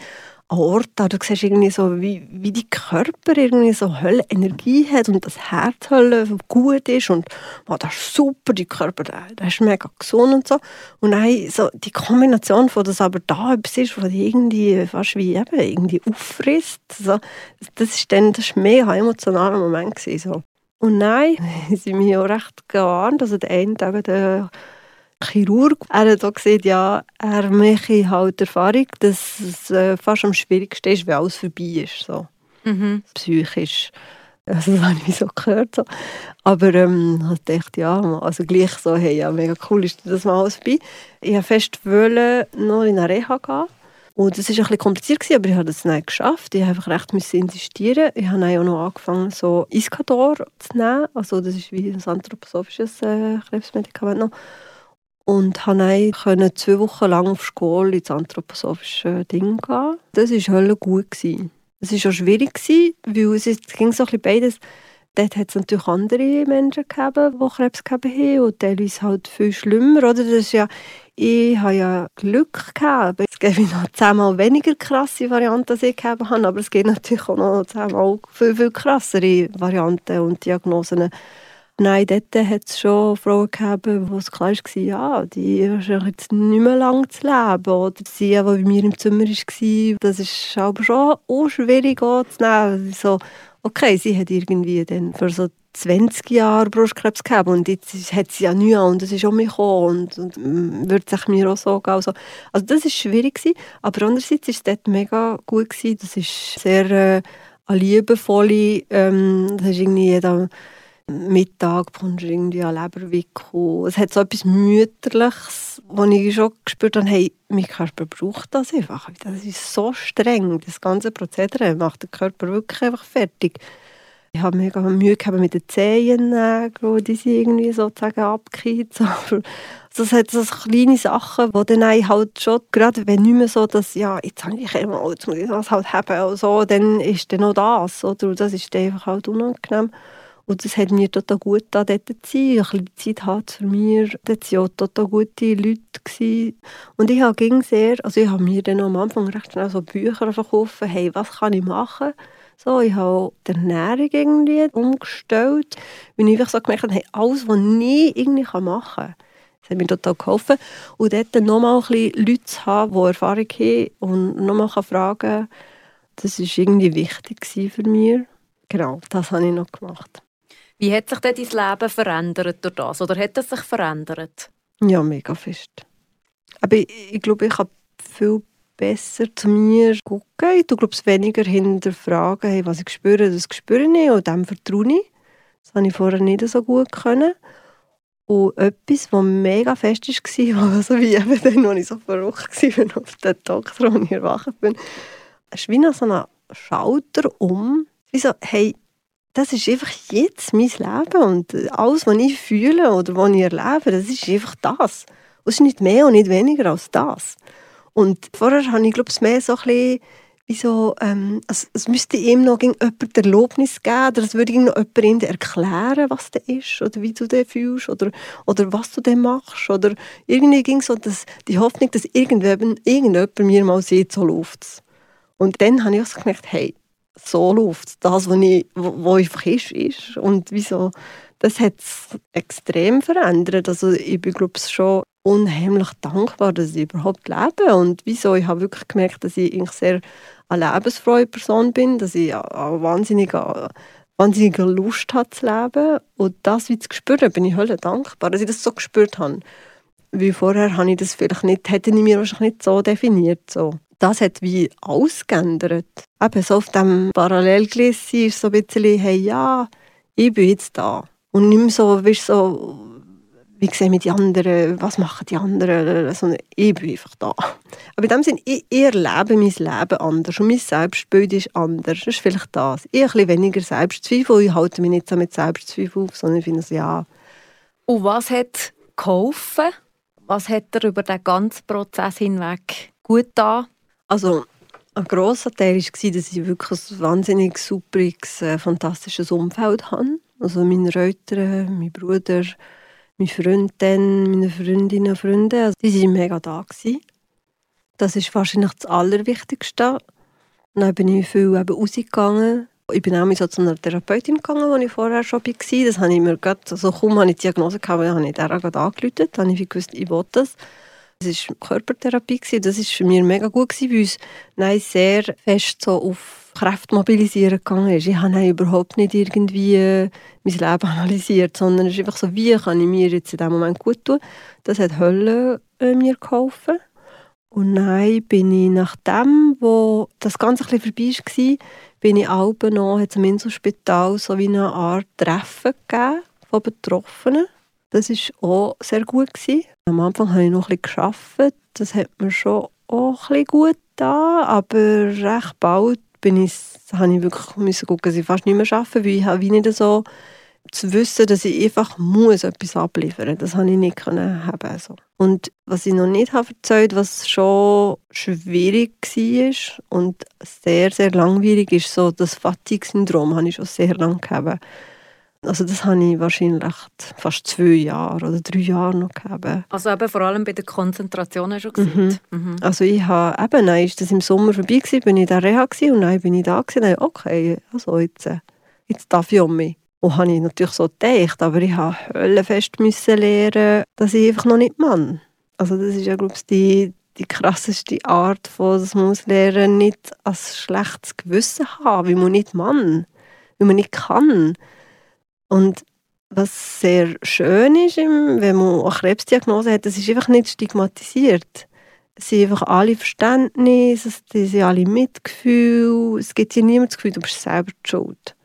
Aorta, du siehst irgendwie so, wie, wie die Körper irgendwie so Hölle Energie hat und das Herz Hölle gut ist und oh, das ist super, die Körper, der, der ist mega gesund und so. Und dann so die Kombination von, dass aber da etwas ist, was irgendwie fast wie eben irgendwie auffrisst, so, das ist dann das ist ein mega emotionaler Moment gewesen, so. Und nein, sie mich auch recht gewarnt, also der eine, der Chirurg. Er hat auch gesagt, ja, er mache halt Erfahrung, dass es äh, fast am schwierigsten ist, wenn alles vorbei ist. So. Mhm. Psychisch. Also, das habe ich so gehört. So. Aber ähm, ich dachte, ja, also gleich so, hey, ja, mega cool ist das mal alles vorbei. Ich wollte fest noch in eine Reha gehen. Und das war ein bisschen kompliziert, aber ich habe es nicht geschafft. Ich musste einfach recht insistieren. Ich habe auch noch angefangen, so Iscador zu nehmen. Also das ist wie ein anthroposophisches äh, Krebsmedikament noch. Und konnte zwei Wochen lang auf Schule ins anthroposophische Ding gehen. Das war hölle gut. Es war auch schwierig, weil es ging so ein bisschen beides. Dort hat es natürlich andere Menschen gegeben, die Krebs haben und teilweise halt viel schlimmer. Oder? Das ist ja, ich habe ja Glück gehabt. Es gibt noch zehnmal weniger krasse Varianten, als ich gehabt habe, aber es gibt natürlich auch noch zehnmal viel, viel krassere Varianten und Diagnosen Nein, dort hat es schon Frauen gegeben, wo es klar war, ja, die haben jetzt nicht mehr lange zu leben. Oder sie, die bei mir im Zimmer war, das ist aber schon auch schwierig zu nehmen. So, okay, sie hat irgendwie dann für so 20 Jahre Brustkrebs gehabt und jetzt hat sie ja nichts und es ist um mich gekommen und, und mm, wird sich mir auch so gehen. Also, also das war schwierig, gewesen, aber andererseits war es dort mega gut. Gewesen. Das ist sehr äh, eine liebevolle, ähm, das ist irgendwie jeder Mittag bekommst du irgendwie an Leberwickel. Es hat so etwas Mütterliches, wo ich schon gespürt habe, hey, mein Körper braucht das einfach. Das ist so streng, das ganze Prozedere macht den Körper wirklich einfach fertig. Ich habe mega Mühe gehabt mit den Zehennägeln, die sind irgendwie sozusagen abgekehrt. Also es hat so kleine Sachen, die dann halt schon, gerade wenn nicht mehr so, dass, ja, jetzt habe ich immer, jetzt muss ich das halt haben so, dann ist dann noch das, oder? das ist einfach halt unangenehm. Und es hat mir total gut getan, dort zu sein, ein bisschen Zeit haben für mich. Dort waren auch total gute Leute. Gewesen. Und ich habe sehr, also ich habe mir dann am Anfang recht schnell so Bücher verkauft, hey, was kann ich machen? So, ich habe die Ernährung irgendwie umgestellt, weil ich so gemerkt habe, hey, alles, was ich irgendwie machen kann, das hat mir total geholfen. Und dort nochmal Leute zu haben, die Erfahrung haben und nochmal fragen das war irgendwie wichtig für mich. Genau, das habe ich noch gemacht. Wie hat sich denn dein Leben verändert durch das? Oder hat es sich verändert? Ja, mega fest. Aber ich, ich glaube, ich habe viel besser zu mir gucken. Ich glaube, weniger hinterfragen, hey, was ich spüre, das spüre ich und dem vertraue ich. Das habe ich vorher nicht so gut können. Und etwas, was mega fest war, also wie eben dann, als ich so verrückt war auf den Doktor, als ich erwacht bin, ist wie nach so einem Schalter um. Wie so, hey, das ist einfach jetzt mein Leben und alles, was ich fühle oder was ich erlebe, das ist einfach das. Und es ist nicht mehr und nicht weniger als das. Und vorher habe ich, glaube ich, mehr so ein bisschen wie so, ähm, also es müsste ihm noch jemand Erlaubnis geben oder es würde noch jemand ihm erklären, was das ist oder wie du das fühlst oder, oder was du dann machst oder irgendwie ging so dass die Hoffnung, dass irgendjemand, irgendjemand mir mal sieht, so läuft. Und dann habe ich auch so gemerkt, hey, so läuft Das, was ich, wo einfach ist, ist. Und wieso, das hat es extrem verändert. Also ich bin, glaube ich, schon unheimlich dankbar, dass ich überhaupt lebe. Und wieso, ich habe wirklich gemerkt, dass ich sehr eine lebensfreie Person bin, dass ich eine wahnsinnige, wahnsinnige Lust habe zu leben. Und das, wie gespürt habe, bin ich hölle dankbar, dass ich das so gespürt habe. Wie vorher habe ich das vielleicht nicht, hätte ich mir wahrscheinlich nicht so definiert. So das hat wie ausgeändert. Eben so auf dem Parallelgleis ist so ein bisschen, hey, ja, ich bin jetzt da. Und nicht mehr so, weißt, so wie sehen wir die anderen, was machen die anderen, sondern ich bin einfach da. Aber in dem Sinne, ich, ich erlebe mein Leben anders und mein Selbstbild ist anders. Das ist vielleicht das. Ich habe ein bisschen weniger Selbstzweifel, ich halte mich nicht so mit Selbstzweifel auf, sondern ich finde es ja. Und was hat geholfen? Was hat er über den ganzen Prozess hinweg gut da? Also ein grosser Teil war, dass ich wirklich ein wahnsinnig superiges, äh, fantastisches Umfeld habe. Also meine Eltern, mein Bruder, meine Freundin, meine Freundinnen und Freunde, also die waren mega da. Gewesen. Das ist wahrscheinlich das Allerwichtigste. Dann bin ich viel eben rausgegangen. Ich bin auch so zu einer Therapeutin gegangen, wo ich vorher schon war. Das habe ich mir gerade, also kaum habe ich die Diagnose gehabt, habe ich der angerufen. Dann habe ich gewusst, ich will das. Das war Körpertherapie. Das war für mich mega gut, weil es nein, sehr fest so auf Kräfte mobilisieren gegangen ist. Ich habe überhaupt nicht irgendwie äh, mein Leben analysiert, sondern es ist einfach so, wie kann ich mir jetzt in diesem Moment gut tun. Das hat Hölle äh, mir geholfen. Und nein, bin ich nachdem, wo das Ganze ein bisschen vorbei war, bin ich auch noch, im Inselspital so wie eine Art Treffen gegeben von Betroffenen. Das war auch sehr gut. Gewesen. Am Anfang habe ich noch ein bisschen gearbeitet. Das hat mir schon auch bisschen gut getan. Aber recht bald bin ich, habe ich wirklich müssen gucken, dass ich fast nicht mehr arbeite, weil ich habe nicht so zu wissen, dass ich einfach muss etwas abliefern muss. Das habe ich nicht können haben. So. Und was ich noch nicht habe erzählt, was schon schwierig war und sehr, sehr langwierig ist, so das Fatigue-Syndrom habe ich schon sehr lange gehabt. Also das habe ich wahrscheinlich fast zwei Jahre oder drei Jahre noch gehabt. Also eben vor allem bei der Konzentration schon gesehen. Mhm. Mhm. Also ich habe eben, dann ist das im Sommer vorbei gewesen, bin ich in der Reha gewesen, und dann bin ich da gewesen, dann, okay, also jetzt, äh, jetzt darf ich um mich. Und habe ich natürlich so gedacht, aber ich habe höllenfest müssen lernen, dass ich einfach noch nicht Mann. Also das ist ja, glaube ich, die, die krasseste Art von, dass man lernen nicht als schlechtes Gewissen haben, wie man nicht Mann weil man nicht kann. Und was sehr schön ist, wenn man eine Krebsdiagnose hat, das ist einfach nicht stigmatisiert. Es sind einfach alle Verständnis, es sind alle Mitgefühl. Es gibt hier niemand das Gefühl, du bist selber schuld.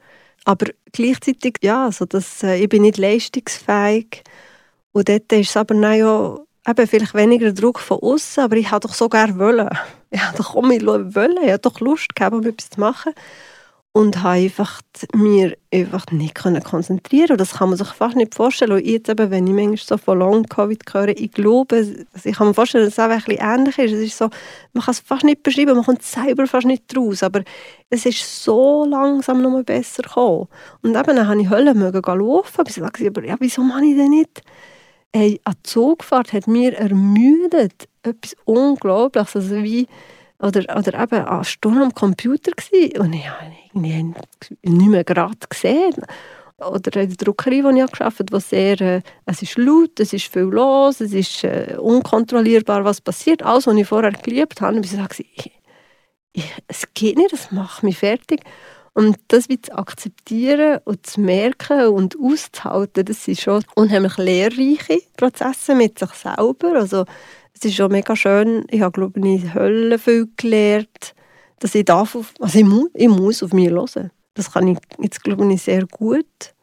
Aber gleichzeitig, ja, also das, äh, ich bin nicht leistungsfähig. Und dort ist es aber ja eben vielleicht weniger Druck von außen, aber ich habe doch so gerne wollen. Ich habe doch auch mit wollen, ich habe doch Lust gehabt, um etwas zu machen und habe einfach mir einfach nicht können konzentrieren. Und das kann man sich fast nicht vorstellen. Und jetzt eben, wenn ich manchmal so von Long Covid höre, ich glaube, ich kann mir vorstellen, dass es auch ein bisschen ähnlich ist, es ist so, man kann es fast nicht beschreiben, man kommt selber fast nicht raus, aber es ist so langsam noch mal besser gekommen. Und eben dann habe ich Hölle mögen laufen, bis ich dachte, aber ja, wieso mache ich denn nicht? Hey, eine Zugfahrt hat mir ermüdet, etwas Unglaubliches, also wie oder, oder eben eine Stunde am Computer gewesen, und ich habe ihn nicht mehr gerade gesehen. Oder in der Druckerei, wo ich gearbeitet habe, sehr, äh, es ist laut, es ist viel los, es ist äh, unkontrollierbar, was passiert. Alles, was ich vorher geliebt habe, habe ich gesagt, ich, ich, es geht nicht, das macht mich fertig. Und das wie zu akzeptieren und zu merken und auszuhalten, das sind schon unheimlich lehrreiche Prozesse mit sich selber. Also es ist schon mega schön. Ich habe, glaube ich, Hölle viel gelernt, dass ich darf, auf, also ich muss, ich muss auf mich hören. Das kann ich jetzt, glaube ich, sehr gut.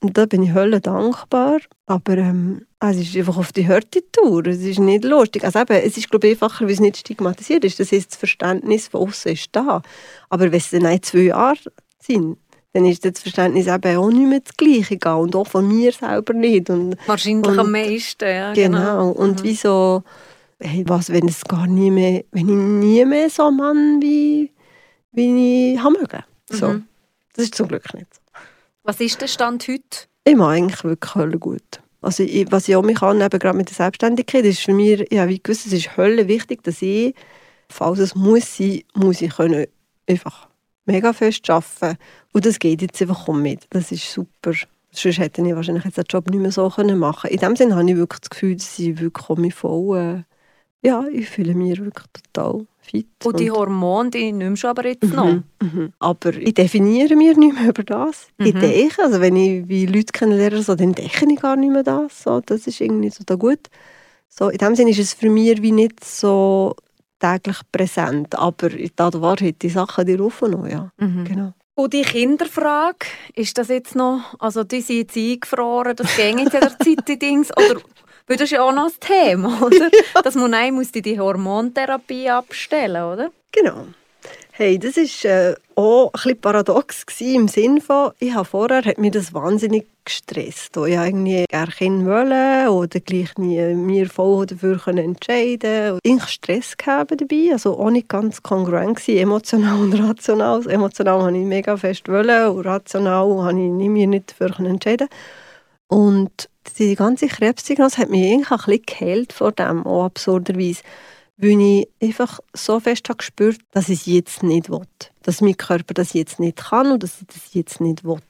Und da bin ich Hölle dankbar. Aber ähm, es ist einfach auf die harte Tour. Es ist nicht lustig. Also eben, es ist, glaube ich, einfacher, weil es nicht stigmatisiert ist. Das heißt, das Verständnis von außen ist da. Aber wenn es dann zwei Jahre sind, dann ist das Verständnis eben auch nicht mehr das Gleiche. Und auch von mir selber nicht. Und, Wahrscheinlich und, am meisten, ja. Genau. genau. Und mhm. wieso, hey, was, wenn es gar nie mehr, wenn ich nie mehr so ein Mann wie, wie ich haben mögen. So. Mhm. Das ist zum Glück nicht so. Was ist der Stand heute? Ich mache eigentlich wirklich gut. Also ich, was ich auch mich kann, eben gerade mit der Selbstständigkeit, ist für mich, ja, wie gewusst, es ist Hölle wichtig, dass ich, falls es muss sein, muss ich können einfach mega fest arbeiten. Und das geht jetzt einfach um mit. Das ist super. Sonst hätte ich wahrscheinlich jetzt den Job nicht mehr so können machen In dem Sinne habe ich wirklich das Gefühl, dass ich wirklich voll... Äh, ja, ich fühle mich wirklich total fit. Und die Hormone, die nimmst du aber jetzt mhm, noch? Mhm. Aber ich definiere mich nicht mehr über das. Mhm. Ich denke, also wenn ich wie Leute kennenlerne, so, dann denke ich gar nicht mehr das. So, das ist irgendwie so da gut. So, in dem Sinne ist es für mich wie nicht so täglich präsent. Aber in der Wahrheit, die Sachen, die rufen noch, ja. Mhm. Genau. Und die Kinderfrage, ist das jetzt noch, also die sind jetzt eingefroren, das ging jetzt in der Zeit, die Dings, oder, weil das ist ja auch noch ein Thema, oder? Ja. Dass man nein, muss die Hormontherapie abstellen, oder? Genau. Hey, das war äh, auch ein bisschen paradox gewesen, im Sinne von, ich habe vorher hat mir das wahnsinnig gestresst. Ich irgendwie gerne Kinder wollen oder gleich nie mir voll dafür entscheiden Ich hatte Stress dabei, also auch nicht ganz kongruent gewesen, emotional und rational. Also emotional habe ich mega fest wollen und rational habe ich mir nicht dafür entscheiden Und die ganze Krebsdiagnose hat mich eigentlich ein bisschen geheilt vor dem, auch absurderweise weil ich einfach so fest habe gespürt, dass ich es jetzt nicht will. Dass mein Körper das jetzt nicht kann und dass ich das jetzt nicht will.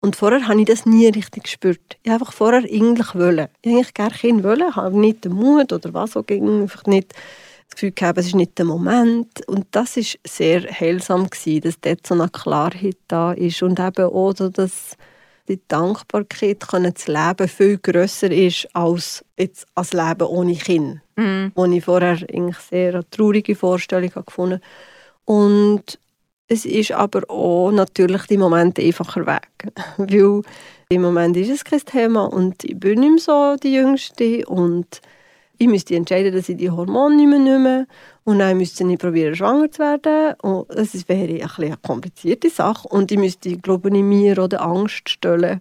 Und vorher habe ich das nie richtig gespürt. Ich habe einfach vorher eigentlich wollen. Ich habe eigentlich gerne Kind wollen, habe nicht den Mut oder was auch gegen einfach nicht das Gefühl gehabt, es ist nicht der Moment. Und das ist sehr heilsam gewesen, dass dort so eine Klarheit da ist und eben auch, dass die Dankbarkeit können zu leben viel grösser ist als jetzt als Leben ohne Kind, mhm. wo ich vorher eigentlich sehr eine traurige Vorstellung gefunden und es ist aber auch natürlich die Momente einfacher weg, weil im Moment ist es kein Thema und ich bin nicht mehr so die Jüngste und ich müsste entscheiden, dass ich die Hormone nicht mehr nehme und dann müsste ich probieren, schwanger zu werden. Und das wäre ein eine komplizierte Sache. Und ich müsste, glaube ich, mir oder Angst stellen,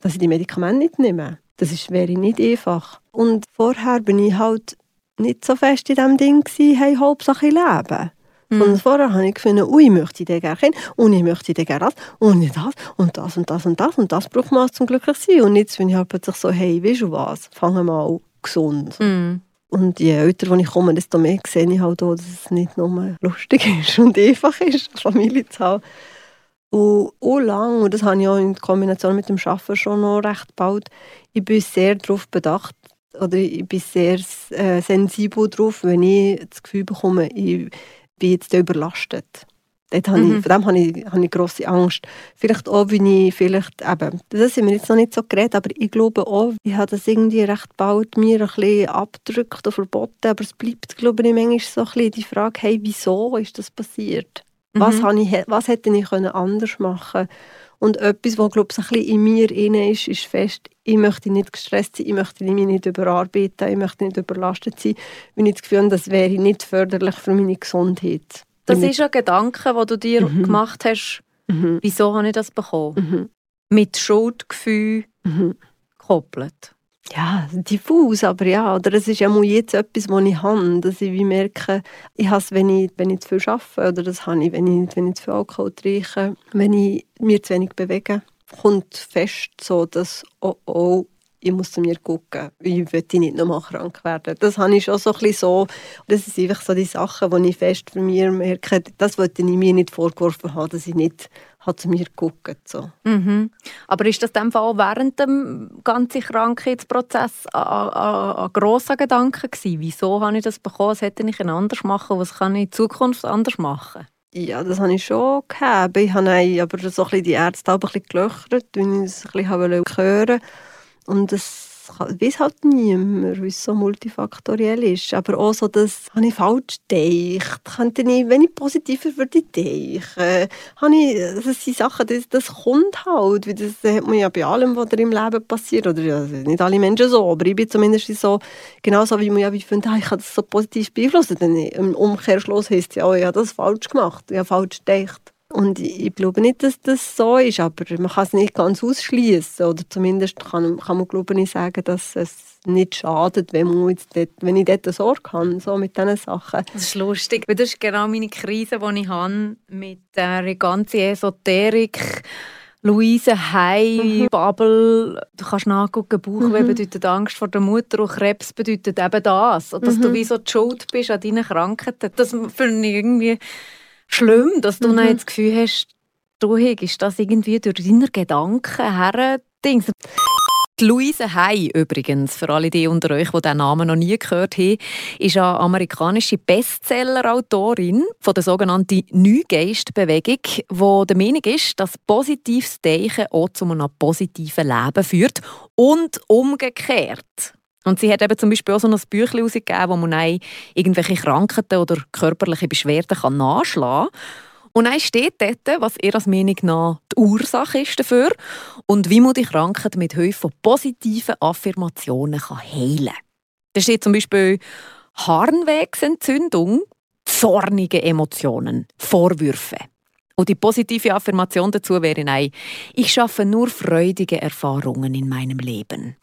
dass ich die Medikamente nicht nehme. Das wäre nicht einfach. Und vorher bin ich halt nicht so fest in dem Ding gewesen, hey, Hauptsache leben. Mhm. Und vorher habe ich gefunden, ui, ich möchte den gerne kennen und ich möchte den gerne das und nicht das und das und das und das und das braucht man zum glücklich sein. Und jetzt bin ich halt plötzlich so, hey, weißt du was, fangen wir mal gesund. Mhm. Und je älter ich komme, desto mehr sehe ich halt auch, dass es nicht nur lustig ist und einfach ist, eine Familie zu haben. Und auch lang, und das habe ich auch in Kombination mit dem Arbeiten schon noch recht bald, ich bin sehr darauf bedacht, oder ich bin sehr äh, sensibel darauf, wenn ich das Gefühl bekomme, ich bin jetzt überlastet. Dort habe Mhm. ich, von dem habe ich, habe ich grosse Angst. Vielleicht auch, wie ich vielleicht eben, das sind wir jetzt noch nicht so geredet, aber ich glaube auch, ich habe das irgendwie recht bald mir ein bisschen abgedrückt und verboten, aber es bleibt, glaube ich, manchmal so ein bisschen die Frage, hey, wieso ist das passiert? Was, Mhm. habe ich, was hätte ich können anders machen Und etwas, was glaube ich, ein bisschen in mir inne ist, ist fest, ich möchte nicht gestresst sein, ich möchte mich nicht überarbeiten, ich möchte nicht überlastet sein, weil ich das Gefühl habe, das wäre nicht förderlich für meine Gesundheit. Das Wenn ist ein Gedanke, den du dir Mhm. gemacht hast. Mhm. Wieso habe ich das bekommen? Mhm. Mit Schuldgefühl Mhm. gekoppelt. Ja, diffus, aber ja, oder es ist ja mal jetzt etwas, was ich habe, dass ich wie merke, ich habe es, wenn ich, wenn ich zu viel arbeite, oder das habe ich, wenn ich, wenn ich zu viel Alkohol trinke, wenn ich mir zu wenig bewege, kommt fest so, dass, oh, oh, ich muss zu mir gucken, ich will nicht nochmal krank werden. Das habe ich schon so ein bisschen so, das einfach so die Sachen, die ich fest für mich merke, das wollte ich mir nicht vorgeworfen haben, dass ich nicht habe zu mir gucken so. Mhm. Aber ist das dann auch während dem ganzen Krankheitsprozess ein, ein, ein grosser Gedanke gewesen? Wieso habe ich das bekommen? Was hätte ich anders machen? Was kann ich in Zukunft anders machen? Ja, das habe ich schon gehabt. Ich habe aber so ein bisschen die Ärzte auch ein bisschen gelöchert, weil ich es ein bisschen hören wollte. Und das kann- weiss halt niemand, wie es so multifaktoriell ist. Aber auch so, das habe ich falsch gedacht. Könnte ich, wenn ich positiver würde denken, ich, das sind Sachen, das, das kommt halt. Weil das hat man ja bei allem, was dir im Leben passiert. Oder ja, nicht alle Menschen so, aber ich bin zumindest so, genauso wie man ja wie findet, ah, ich kann das so positiv beeinflussen. Dann im Umkehrschluss heisst ja, oh, ich habe das falsch gemacht, ich habe falsch gedacht. Und ich glaube nicht, dass das so ist, aber man kann es nicht ganz ausschließen. Oder zumindest kann, kann man, glaube ich, sagen, dass es nicht schadet, wenn, man jetzt dort, wenn ich dort Sorge habe, so mit diesen Sachen. Das ist lustig, weil das ist genau meine Krise, die ich habe mit der ganzen Esoterik. Luise Hay, Bubble, du kannst nachgucken, Bauchweh bedeutet Angst vor der Mutter und Krebs bedeutet eben das. Und dass du wie so die schuld bist an deinen Krankheiten. Das finde ich irgendwie schlimm, dass du dann das Gefühl hast, du hast das irgendwie durch deine Gedanken her Dings. Die Luise Hay übrigens, für alle die unter euch, die diesen Namen noch nie gehört haben, ist eine amerikanische Bestseller-Autorin von der sogenannten Neugeist-Bewegung, die der Meinung ist, dass positives Denken auch zu einem positiven Leben führt und umgekehrt. Und sie hat eben zum Beispiel auch so ein Büchlein herausgegeben, wo man dann irgendwelche Krankheiten oder körperliche Beschwerden kann nachschlagen kann. Und dann steht dort, was ihrer Meinung nach die Ursache ist dafür und wie man die Krankheit mit Hilfe von positiven Affirmationen kann heilen kann. Da steht zum Beispiel Harnwegsentzündung, zornige Emotionen, Vorwürfe. Und die positive Affirmation dazu wäre nein, ich schaffe nur freudige Erfahrungen in meinem Leben.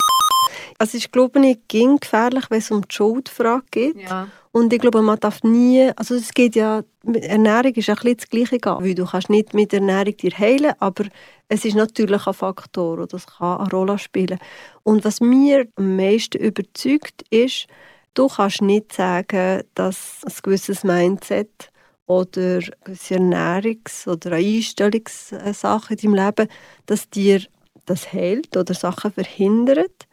Also ich glaube nicht ging gefährlich, wenn es um die Schuldfrage geht. Ja. Und ich glaube, man darf nie, also es geht ja, Ernährung ist ein bisschen das Gleiche, weil du kannst nicht mit Ernährung dir heilen, aber es ist natürlich ein Faktor und das kann eine Rolle spielen. Und was mir am meisten überzeugt ist, du kannst nicht sagen, dass ein gewisses Mindset oder gewisse Ernährungs- oder eine Einstellungssache in deinem Leben, dass dir das heilt oder Sachen verhindert.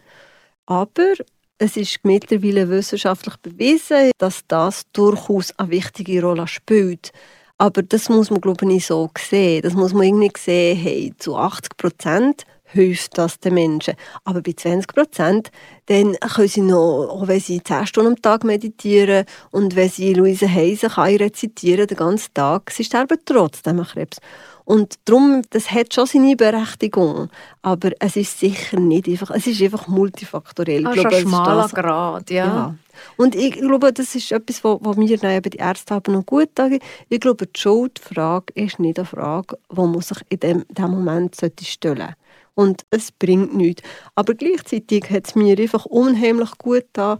Aber es ist mittlerweile wissenschaftlich bewiesen, dass das durchaus eine wichtige Rolle spielt. Aber das muss man, glaube ich, nicht so sehen. Das muss man irgendwie sehen, hey, zu 80 Prozent hilft das den Menschen. Aber bei 20 Prozent, dann können sie noch, auch wenn sie 10 Stunden am Tag meditieren und wenn sie Luise Heise kann rezitieren den ganzen Tag, sie sterben trotzdem an Krebs. Und darum, das hat schon seine Berechtigung. Aber es ist sicher nicht einfach, es ist einfach multifaktoriell. Das Ich glaube, ein es ist schmaler Grad, ja. ja. Und ich glaube, das ist etwas, mir dann eben die Ärzte haben noch gut sagen. Ich glaube, die Schuldfrage ist nicht eine Frage, die man sich in dem, dem Moment stellen sollte. Und es bringt nichts. Aber gleichzeitig hat es mir einfach unheimlich gut getan,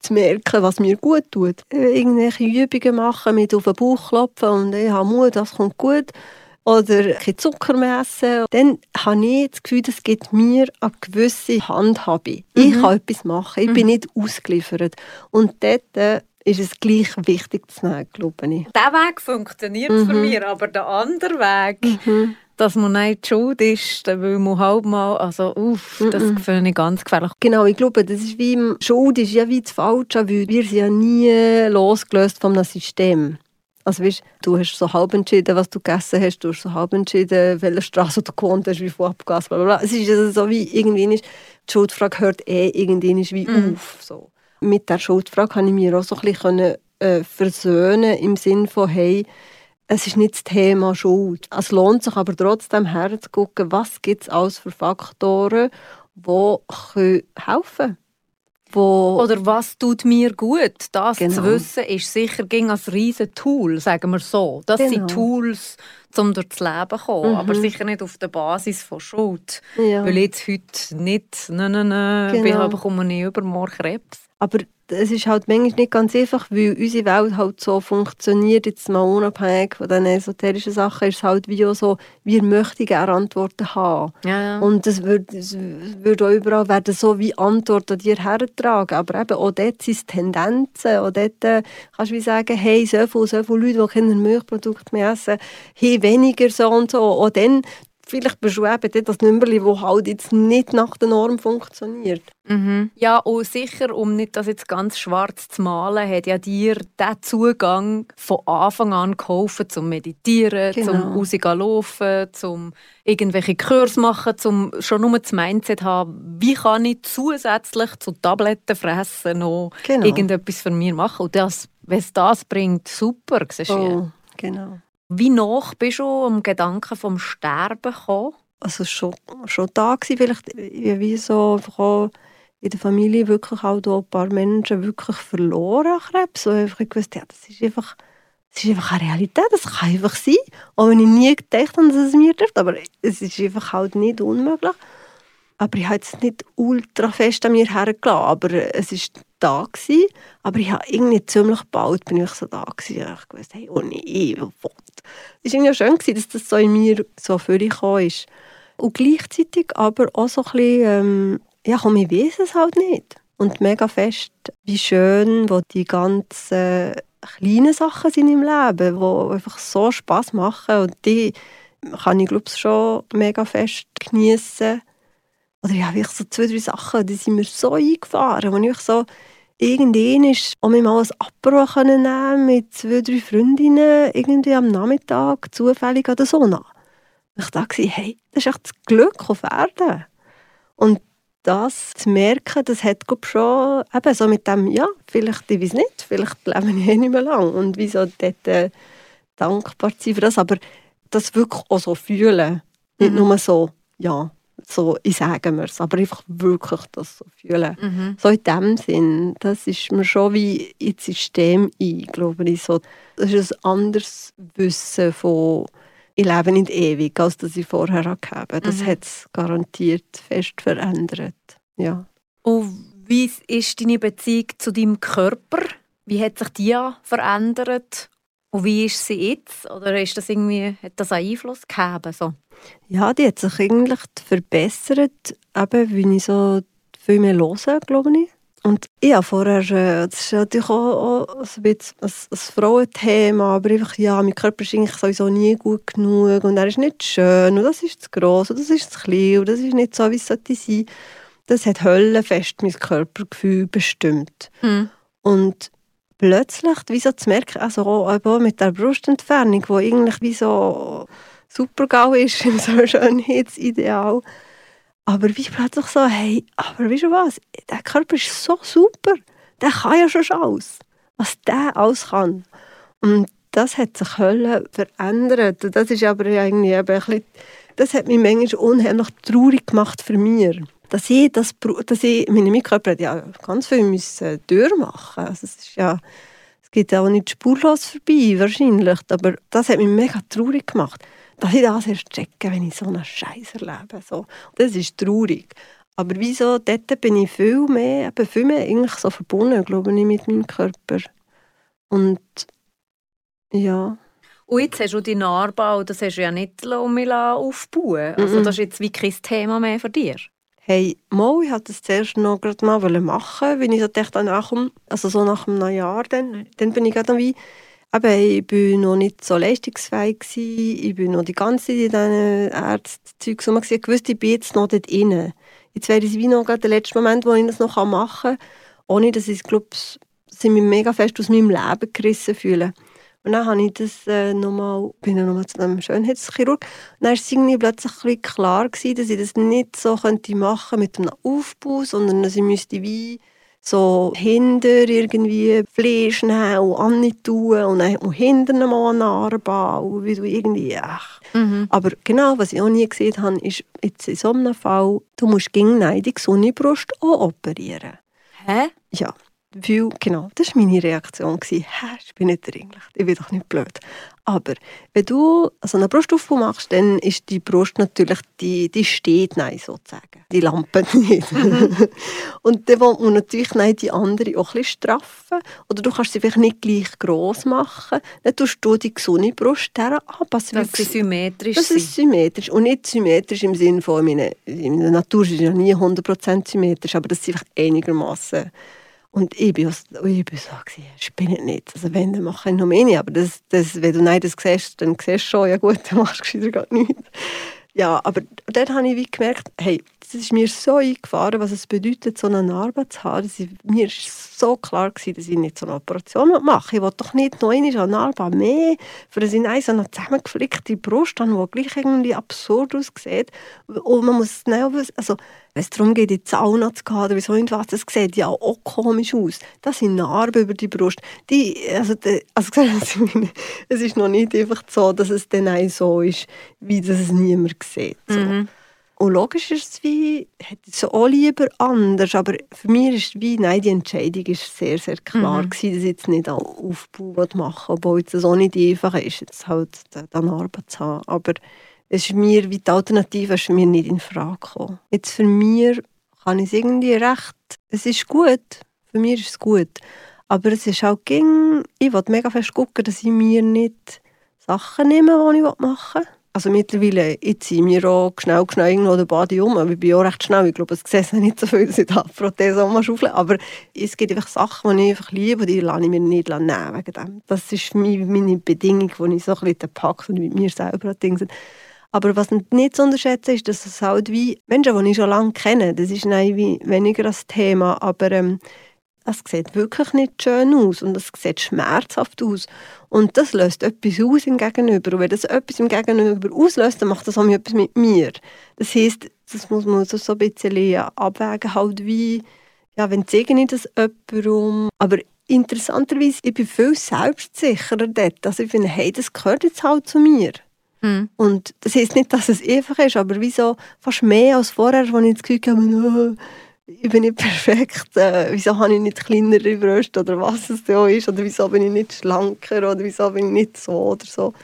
zu merken, was mir gut tut. Irgendwelche Übungen machen, mit auf den Bauch klopfen und ich habe Mut, das kommt gut. Oder kein Zucker mehr essen. Dann habe ich das Gefühl, es gibt mir eine gewisse Handhabe. Ich kann etwas machen, ich bin nicht ausgeliefert. Und dort äh, ist es gleich wichtig zu nehmen, glaube ich. Der Weg funktioniert für mich, aber der andere Weg, dass man nicht schuld ist, will man halt mal, also uff, das finde ich ganz gefährlich. Genau, ich glaube, das ist wie Schuld ist ja wie das Falsche, weil wir sind ja nie losgelöst von einem System. Also weißt, du hast so halb entschieden, was du gegessen hast, du hast so halb entschieden, welche Straße du gewohnt hast, wie viel abgegasen, bla, bla, bla. Es ist also so wie irgendwie ist, die Schuldfrage hört eh irgendwie wie mm. auf. So. Mit der Schuldfrage kann ich mir auch so ein bisschen äh, versöhnen im Sinne von, hey, es ist nicht das Thema Schuld. Es lohnt sich aber trotzdem herzugucken, was gibt es alles für Faktoren, die helfen können. Wo Oder was tut mir gut? Das genau. zu wissen, ist sicher ging als riesen Tool, sagen wir so. Das genau. sind Tools, um durchs Leben zu kommen, mhm. aber sicher nicht auf der Basis von Schuld. Ja. Weil jetzt heute nicht, nein, nein, nein, genau. ich bekomme nicht übermorgen Krebs. Aber es ist halt manchmal nicht ganz einfach, weil unsere Welt halt so funktioniert, jetzt mal unabhängig von den esoterischen Sachen, ist es halt wie auch so, wir möchten gerne Antworten haben. Ja, ja. Und es würde würd auch überall werden so wie Antworten an dir hertragen, aber eben auch dort sind es Tendenzen, auch dort äh, kannst du wie sagen, hey, so viele, so viele Leute, die keine Milchprodukte mehr essen, hey, weniger so und so, auch dann vielleicht bist du eben das Nummerli, das halt jetzt nicht nach der Norm funktioniert. Mhm. Ja, und sicher, um nicht das jetzt ganz schwarz zu malen, hat ja dir der Zugang von Anfang an geholfen, zum Meditieren, genau. zum rauslaufen, zum irgendwelche Kurs machen, zum schon nur das Mindset haben, wie kann ich zusätzlich zu Tabletten fressen noch genau. irgendetwas für mich machen. Und das, wenn es das bringt, super. Siehst du? Oh, genau. Wie nach bist du am Gedanken vom Sterben gekommen? Also schon, schon da gewesen, vielleicht wie so einfach in der Familie wirklich auch ein paar Menschen wirklich verloren Krebs. So einfach gewusst, ja, das ist einfach, das ist einfach eine Realität, das kann einfach sein. Auch wenn ich nie gedacht habe, dass es mir trifft, aber es ist einfach halt nicht unmöglich. Aber ich habe es nicht ultra fest an mir hergelassen, aber es ist da gewesen. Aber ich habe irgendwie ziemlich bald bin ich so da gewesen. Ich wusste, hey, oh nee, was? Es war irgendwie schön, gewesen, dass das so in mir so vorgekommen ist. Und gleichzeitig aber auch so ein bisschen, ähm, ja komm, ich weiß es halt nicht. Und mega fest, wie schön, wo die ganzen kleinen Sachen sind im Leben, die einfach so Spass machen und die kann ich glaube ich schon mega fest genießen oder ich habe so zwei, drei Sachen, die sind mir so eingefahren, wo ich so irgendwann ist, um mir mal ein Apero nehmen mit zwei, drei Freundinnen irgendwie am Nachmittag zufällig an der Sonne. Ich dachte, hey, das ist echt das Glück auf Erden. Und das zu merken, das hat schon eben so mit dem, ja, vielleicht, ich weiß nicht, vielleicht leben wir eh nicht mehr lang. Und wieso dort äh, dankbar sein für das, aber das wirklich auch so fühlen. Nicht mhm. nur so, ja, so, ich sage mir es, aber einfach wirklich das so fühlen. Mhm. So in dem Sinn, das ist mir schon wie ins System ein, glaube ich. So, das ist ein anderes Wissen von ich lebe nicht ewig, als das ich vorher hatte. Das mhm. hat es garantiert fest verändert. Ja. Und wie ist deine Beziehung zu deinem Körper? Wie hat sich die verändert? Und wie ist sie jetzt? Oder ist das irgendwie, hat das einen Einfluss gehabt? So? Ja, die hat sich eigentlich verbessert, eben, wie ich so viel mehr höre, glaube ich. Und ich habe vorher, das ist natürlich auch, auch ein bisschen ein, ein Frauenthema, aber einfach, ja, mein Körper ist eigentlich sowieso nie gut genug und er ist nicht schön und das ist zu gross und das ist zu klein und das ist nicht so, wie es sollte sein. Das hat höllenfest mein Körpergefühl bestimmt. Mhm. Und plötzlich, wie so zu merken, also auch mit der Brustentfernung, wo eigentlich wie so super GAU ist, in so einem Schönheitsideal. Aber wie plötzlich so, hey, aber weißt du was, der Körper ist so super, der kann ja schon alles, was der alles kann. Und das hat sich Hölle verändert. Das ist aber irgendwie eben ein bisschen, das hat mich manchmal unheimlich traurig gemacht für mich. Dass ich, das, dass ich meine, mein Körper hat ja ganz viel müssen durchmachen also es ist ja es geht ja auch nicht spurlos vorbei, wahrscheinlich. Aber das hat mich mega traurig gemacht dass ich das erst checke, wenn ich so einen Scheiß erlebe. So. Das ist traurig. Aber wieso? Dort bin ich viel mehr, eben viel mehr eigentlich so verbunden, glaube ich, mit meinem Körper. Und ja. Und jetzt hast du deinen Arbeit, das hast du ja nicht aufbauen Also das ist jetzt wie kein Thema mehr für dich. Hey, mal, ich wollte das zuerst noch mal machen, wenn ich so dachte, nach also so nach einem Jahr, dann, dann bin ich gerade wie eben, ich war noch nicht so leistungsfähig. Gewesen. Ich bin noch die ganze Zeit in diesen Ärztezeugs rum. Ich wusste, ich bin jetzt noch dort drin. Jetzt wäre es wie noch der letzte Moment, wo ich das noch machen kann, ohne dass ich, glaube ich, mich mega fest aus meinem Leben gerissen fühle. Und Und dann habe ich das äh, nochmal, bin ich nochmal zu einem Schönheitschirurg. Und dann war es irgendwie plötzlich ein bisschen klar, gewesen, dass ich das nicht so könnte machen mit einem Aufbau, sondern dass ich müsste wie so hinter irgendwie Fleisch nehmen und an tun und dann muss hinter mal eine Narbe wie du irgendwie, ach. Mhm. Aber genau, was ich auch nie gesehen habe, ist jetzt in so einem Fall, du musst gegen die gesunde Brust auch operieren. Hä? Ja. Weil, genau, das war meine Reaktion. Hä, ich bin nicht dringlich, ich bin doch nicht blöd. Aber wenn du so einen Brustaufbau machst, dann ist die Brust natürlich, die, die steht nein, sozusagen. Die Lampe nicht. Mhm. und dann will man natürlich nein, die andere auch ein bisschen straffen. Oder du kannst sie vielleicht nicht gleich gross machen. Dann tust du die gesunde Brust anpassen. Dass sie symmetrisch Das ist symmetrisch. Und nicht symmetrisch im Sinne von, meine, in der Natur ist ja nie 100% symmetrisch, aber das ist einfach einigermaßen und ich bin, auch, ich bin so, spinne nicht. Also wenn, dann mache ich noch mehr. Aber das, das, wenn du nein, das siehst, dann siehst du schon, ja gut, dann machst du gescheiter gar nichts. Ja, aber dort habe ich wie gemerkt, hey, es ist mir so eingefahren, was es bedeutet, so eine Narbe zu haben. Dass mir war so klar, gewesen, dass ich nicht so eine Operation mache. Ich will doch nicht noch eine Narbe mehr, für ich so eine zusammengeflickte Brust die gleich irgendwie absurd aussieht. Und man muss schnell wissen, also, wenn es darum geht, in die Sauna zu gehen oder so irgendwas, das sieht ja auch komisch aus. Das sind Narben über die Brust. Die, also, die, also es ist noch nicht einfach so, dass es dann so ist, wie das es niemand sieht. So. Mhm. Und logisch ist es wie, hätte es auch lieber anders, aber für mich ist es wie, nein, die Entscheidung ist sehr, sehr klar mhm. gewesen, dass ich jetzt nicht einen Aufbau machen obwohl es auch nicht einfach ist, jetzt halt dann Arbeit zu haben. Aber es ist mir, wie die Alternative ist mich nicht in Frage gekommen. Jetzt für mich kann ich es irgendwie recht, es ist gut, für mich ist es gut, aber es ist auch ging, ich will mega fest gucken, dass ich mir nicht Sachen nehme, die ich machen will also mittlerweile, ich ziehe mir auch schnell, schnell irgendwo den Body um, ich bin auch recht schnell. Ich glaube, es sieht nicht so viel, dass ich da Prothese schaufle. Aber es gibt einfach Sachen, die ich einfach liebe, die lasse ich mir nicht nehmen wegen dem. Das ist meine Bedingung, die ich so ein bisschen packe und mit mir selber Dinge aber was nicht zu unterschätzen ist, dass es halt wie Menschen, die ich schon lange kenne, das ist wie weniger das Thema, aber ähm, es sieht wirklich nicht schön aus und es sieht schmerzhaft aus. Und das löst etwas aus im Gegenüber. Und wenn das etwas im Gegenüber auslöst, dann macht das auch etwas mit mir. Das heisst, das muss man so ein bisschen abwägen, halt wie, ja, wenn zeige ich das jemandem, aber interessanterweise, ich bin viel selbstsicherer dort. Also ich finde, hey, das gehört jetzt halt zu mir. Mhm. Und das heisst nicht, dass es einfach ist, aber wieso fast mehr als vorher, wo ich das Gefühl habe, oh, ich bin nicht perfekt, äh, wieso habe ich nicht kleinere Brüste oder was es so ist, oder wieso bin ich nicht schlanker oder wieso bin ich nicht so oder so.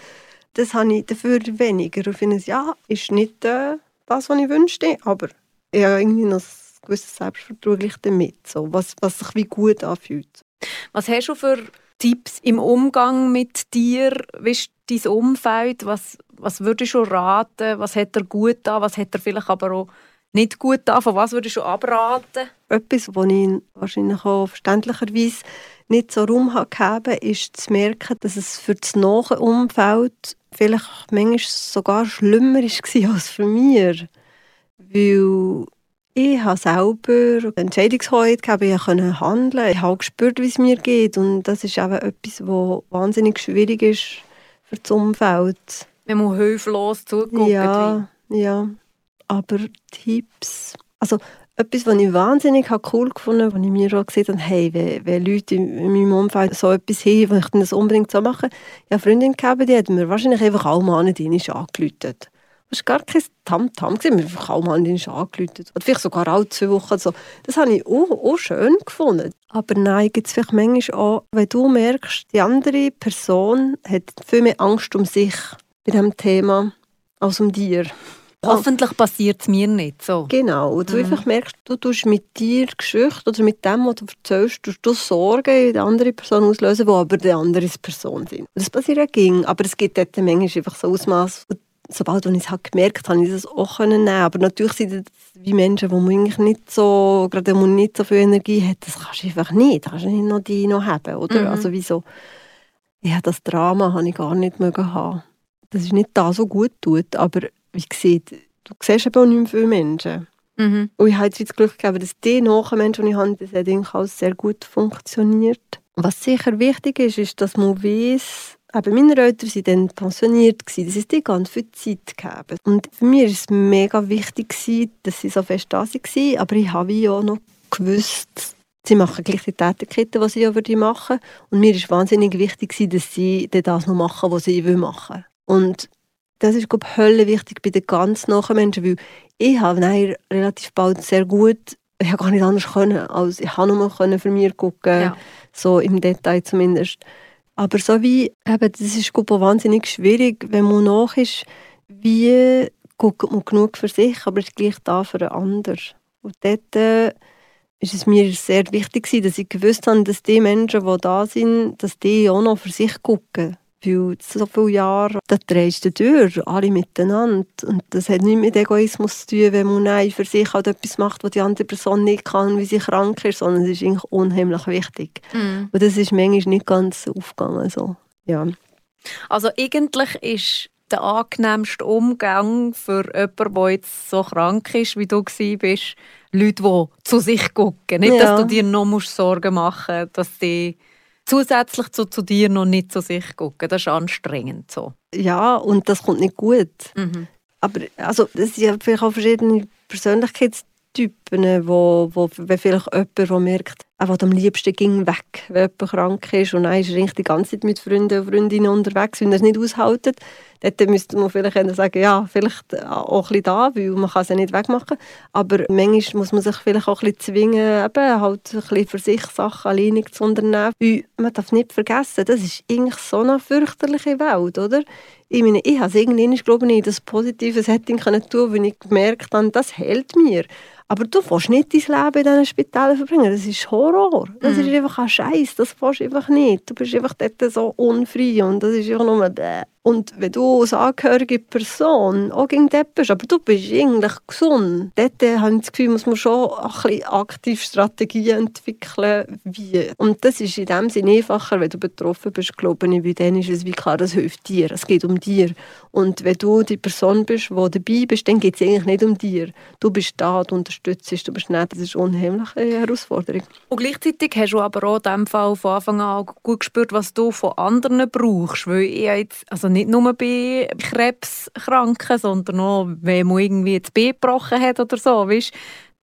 Das habe ich dafür weniger. Ich finde, ja, ist nicht äh, das, was ich wünschte, aber ich habe irgendwie noch ein gewisses Selbstvertrauen damit, so, was, was sich wie gut anfühlt. Was hast du für Tipps im Umgang mit dir? Wie ist dein Umfeld? Was, was würdest du raten? Was hat er gut an? Was hat er vielleicht aber auch nicht gut an? Von was würdest du abraten? Etwas, was ich wahrscheinlich auch verständlicherweise nicht so Raum habe, ist zu merken, dass es für das nahe Umfeld vielleicht manchmal sogar schlimmer war als für mich. Weil ich habe selber Entscheidungshoheit gehabt, ich konnte handeln, ich habe gespürt, wie es mir geht und das ist eben etwas, was wahnsinnig schwierig ist für das Umfeld. Man muss hilflos zugucken. Ja, ja aber Tipps, also etwas, was ich wahnsinnig cool gefunden habe, was ich mir auch gesehen habe, hey, wenn, wenn Leute in meinem Umfeld so etwas haben, wo ich das unbedingt so mache, ja, eine Freundin gehabt, die hat mir wahrscheinlich einfach alle Mann nicht angelötet. Das war gar kein Tamtam, wir haben einfach alle Mann nicht angelötet. Oder vielleicht sogar alle zwei Wochen. So. Das habe ich auch, auch schön gefunden. Aber nein, gibt es vielleicht manchmal auch, wenn du merkst, die andere Person hat viel mehr Angst um sich bei diesem Thema als um dir. Hoffentlich passiert es mir nicht so. Genau. Und du mhm. einfach merkst, du tust mit dir Geschichte oder mit dem, was du erzählst, tust du Sorgen in der anderen Person auslösen, die aber die andere Person sind. Und das passiert ja ging, aber es gibt dort manchmal einfach so Ausmaß. Sobald ich es halt gemerkt habe, ich das auch nehmen Aber natürlich sind das wie Menschen, die man eigentlich nicht so, gerade nicht so viel Energie hat, das kannst du einfach nicht. Das kannst du nicht noch die noch haben, oder? Mhm. Also wieso? Ja, das Drama habe ich gar nicht mögen haben. Das ist nicht da so gut tut, aber wie gesagt, du siehst eben auch nicht mehr viele Menschen. Mhm. Und ich habe jetzt das Glück gehabt, dass die Nachmenschen, die ich habe, das hat auch sehr gut funktioniert. Was sicher wichtig ist, ist, dass man weiß, eben meine Eltern waren dann pensioniert, gewesen. das ist die ganz viel Zeit gegeben. Und für mich war es mega wichtig, gewesen, dass sie so fest da waren, aber ich habe auch noch gewusst, sie machen gleich die Tätigkeiten, die sie auch machen Und mir war wahnsinnig wichtig, dass sie das noch machen, was sie machen wollen. Und das ist, glaube ich, wichtig bei den ganz nahen Menschen, weil ich habe nein, relativ bald sehr gut, ich habe gar nicht anders können, als ich habe nur können für mich gucken, ja. so im Detail zumindest. Aber so wie, eben, das ist glaube ich, wahnsinnig schwierig, wenn man nach ist, wie guckt man genug für sich, aber ist gleich da für einen anderen. Und dort äh, ist es mir sehr wichtig, dass ich gewusst habe, dass die Menschen, die da sind, dass die auch noch für sich gucken. Weil so viele Jahre, da drehst du durch, alle miteinander. Und das hat nichts mit Egoismus zu tun, wenn man nein, für sich halt etwas macht, was die andere Person nicht kann, wie sie krank ist, sondern es ist eigentlich unheimlich wichtig. Mm. Und das ist manchmal nicht ganz aufgegangen. So. Ja. Also eigentlich ist der angenehmste Umgang für jemanden, der jetzt so krank ist, wie du bist, Leute, die zu sich gucken. Nicht, ja. dass du dir noch Sorgen machen musst, dass die zusätzlich zu, zu dir noch nicht zu sich gucken. Das ist anstrengend so. Ja, und das kommt nicht gut. Mhm. Aber also, es sind vielleicht auch verschiedene Persönlichkeitstypen, wo, wo wenn vielleicht jemand der merkt, er am liebsten ging weg, wenn jemand krank ist und dann ist er die ganze Zeit mit Freunden und Freundinnen unterwegs, wenn er es nicht aushält, Dort müsste man vielleicht sagen, ja, vielleicht auch ein bisschen da, weil man kann es ja nicht wegmachen. Aber manchmal muss man sich vielleicht auch ein bisschen zwingen, eben halt ein bisschen für sich Sachen alleine zu unternehmen. Weil man darf nicht vergessen, das ist eigentlich so eine fürchterliche Welt, oder? Ich meine, ich habe es irgendwie, glaube ich, in das positive Setting tun können, weil ich gemerkt habe, das hält mir. Aber du willst nicht dein Leben in diesen Spitälern verbringen. Das ist Horror. Das mhm. ist einfach ein Scheiß. Das willst du einfach nicht. Du bist einfach dort so unfrei und das ist einfach nur bäh. Und wenn du als angehörige Person auch gegen das bist, aber du bist eigentlich gesund, dort habe ich das Gefühl, muss man schon ein bisschen aktiv Strategien entwickeln, wie. Und das ist in dem Sinne einfacher, wenn du betroffen bist, glaube ich, weil dann ist es wie klar, das hilft dir, es geht um dir. Und wenn du die Person bist, die dabei bist, dann geht es eigentlich nicht um dir. Du bist da, du unterstützt, du bist nicht, das ist eine unheimliche Herausforderung. Und gleichzeitig hast du aber auch in diesem Fall von Anfang an gut gespürt, was du von anderen brauchst, weil ich jetzt, also nicht nur bei Krebskranken, sondern auch, wenn man irgendwie das Bein gebrochen hat oder so, weißt,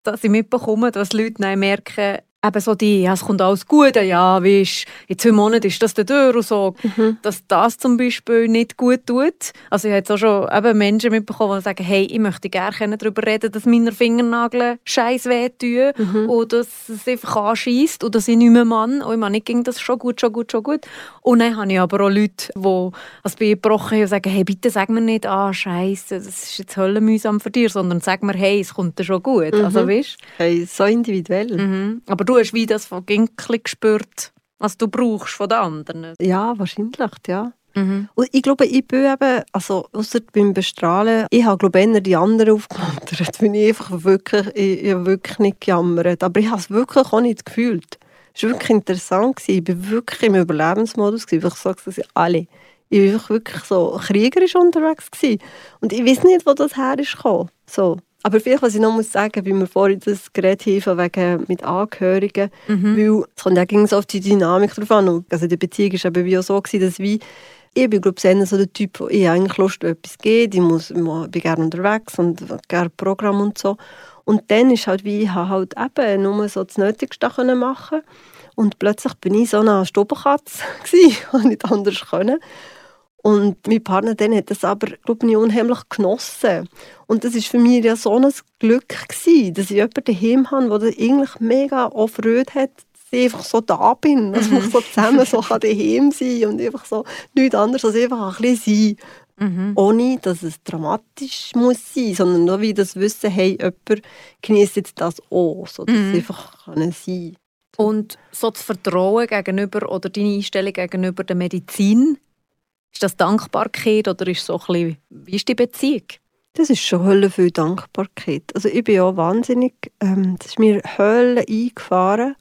dass ich mitbekomme, dass Leute merken, eben so die, ja, es kommt alles gut, ja, weißt, in zwei Monaten ist das der durch und so, mhm. dass das zum Beispiel nicht gut tut. Also ich habe jetzt auch schon eben Menschen mitbekommen, die sagen, hey, ich möchte gerne darüber reden, dass meine Fingernagel scheiß wehtun mhm. oder dass es einfach anschießt oder dass ich nicht mehr Mann und ich meine, nicht ging das schon gut, schon gut, schon gut. Und dann habe ich aber auch Leute, die als Bein gebrochen haben und sagen, hey, bitte sag mir nicht, ah, scheiße, das ist jetzt höllenmühsam für dich, sondern sag mir, hey, es kommt dir schon gut. Mhm. Also, weißt? Hey, so individuell. Mhm. Aber du hast wie das von Ginkli gespürt, was du brauchst von den anderen. Ja, wahrscheinlich, ja. Mhm. Und ich glaube, ich bin eben, also außer beim Bestrahlen, ich habe glaube eher die anderen aufgemuntert, weil ich einfach wirklich, ich, ich wirklich nicht gejammert. Aber ich habe es wirklich auch nicht gefühlt. Es war wirklich interessant. Ich war wirklich im Überlebensmodus. Ich sage es alle. Ich war wirklich so kriegerisch unterwegs. Und ich weiß nicht, wo das her ist So. Aber vielleicht, was ich noch muss sagen, wie wir vorhin das Gerät haben, wegen mit Angehörigen, mhm. weil es kommt ja so auf die Dynamik drauf an. Also die Beziehung war eben wie auch so, gewesen, dass wie, ich bin glaube ich so der Typ, wo ich eigentlich Lust auf etwas geht, ich, muss, ich bin gerne unterwegs und gerne Programm und so. Und dann ist halt wie, ich halt eben nur so das Nötigste machen und plötzlich bin ich so eine Stubenkatze und nicht anders können. Und mein Partner dann hat das aber, glaube ich, unheimlich genossen. Und das war für mich ja so ein Glück, gewesen, dass ich jemanden daheim habe, der eigentlich mega auch Freude hat, dass ich einfach so da bin, dass wir so zusammen so daheim sein und einfach so nichts anderes als einfach ein bisschen sein. Mhm. Ohne, dass es dramatisch muss sein, sondern nur wie das Wissen, hey, jemand genießt jetzt das auch, so dass mhm. es einfach sein kann. Und so das Vertrauen gegenüber oder deine Einstellung gegenüber der Medizin, ist das Dankbarkeit oder ist so ein bisschen, wie ist die Beziehung? Das ist schon Hölle viel Dankbarkeit. Also ich bin auch wahnsinnig, ähm, das ist mir Hölle eingefahren,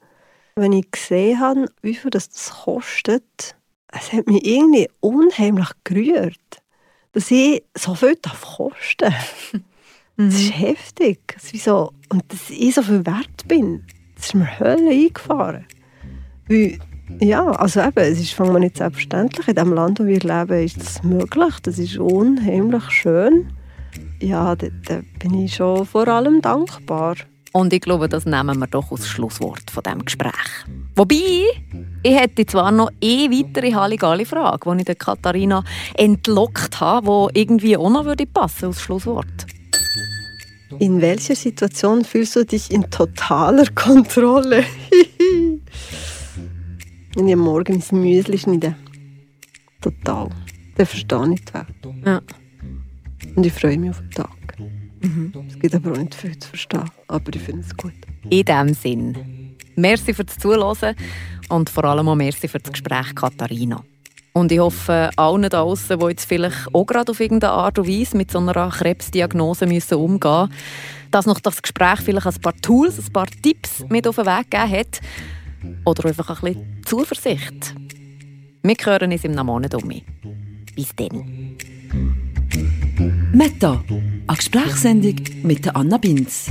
wenn ich gesehen habe, wie viel das, das kostet. Es hat mich irgendwie unheimlich gerührt, dass ich so viel kosten darf. Das ist mhm. heftig. Das ist so, und dass ich so viel wert bin, das ist mir Hölle eingefahren. Weil Ja, also eben, es ist fangen wir nicht selbstverständlich. In dem Land, wo wir leben, ist das möglich. Das ist unheimlich schön. Ja, da, da bin ich schon vor allem dankbar. Und ich glaube, das nehmen wir doch als Schlusswort von diesem Gespräch. Wobei, ich hätte zwar noch eine weitere Halligalli-Frage, die ich der Katharina entlockt habe, die irgendwie auch noch würde passen als Schlusswort. In welcher Situation fühlst du dich in totaler Kontrolle? Wenn ich am Morgen mein Müsli schneide. Total. Dann verstehe ich die Welt. Ja. Und ich freue mich auf den Tag. Es gibt aber auch nicht viel zu verstehen, aber ich finde es gut. In diesem Sinn. Merci fürs Zuhören und vor allem auch merci für das Gespräch, Katharina. Und ich hoffe, allen da draußen, die jetzt vielleicht auch gerade auf irgendeine Art und Weise mit so einer Krebsdiagnose müssen umgehen müssen, dass noch das Gespräch vielleicht ein paar Tools, ein paar Tipps mit auf den Weg gegeben hat. Oder einfach ein bisschen Zuversicht. Wir hören uns im Monat um. Bis dann. Meta, eine Gesprächssendung mit Anna Binz.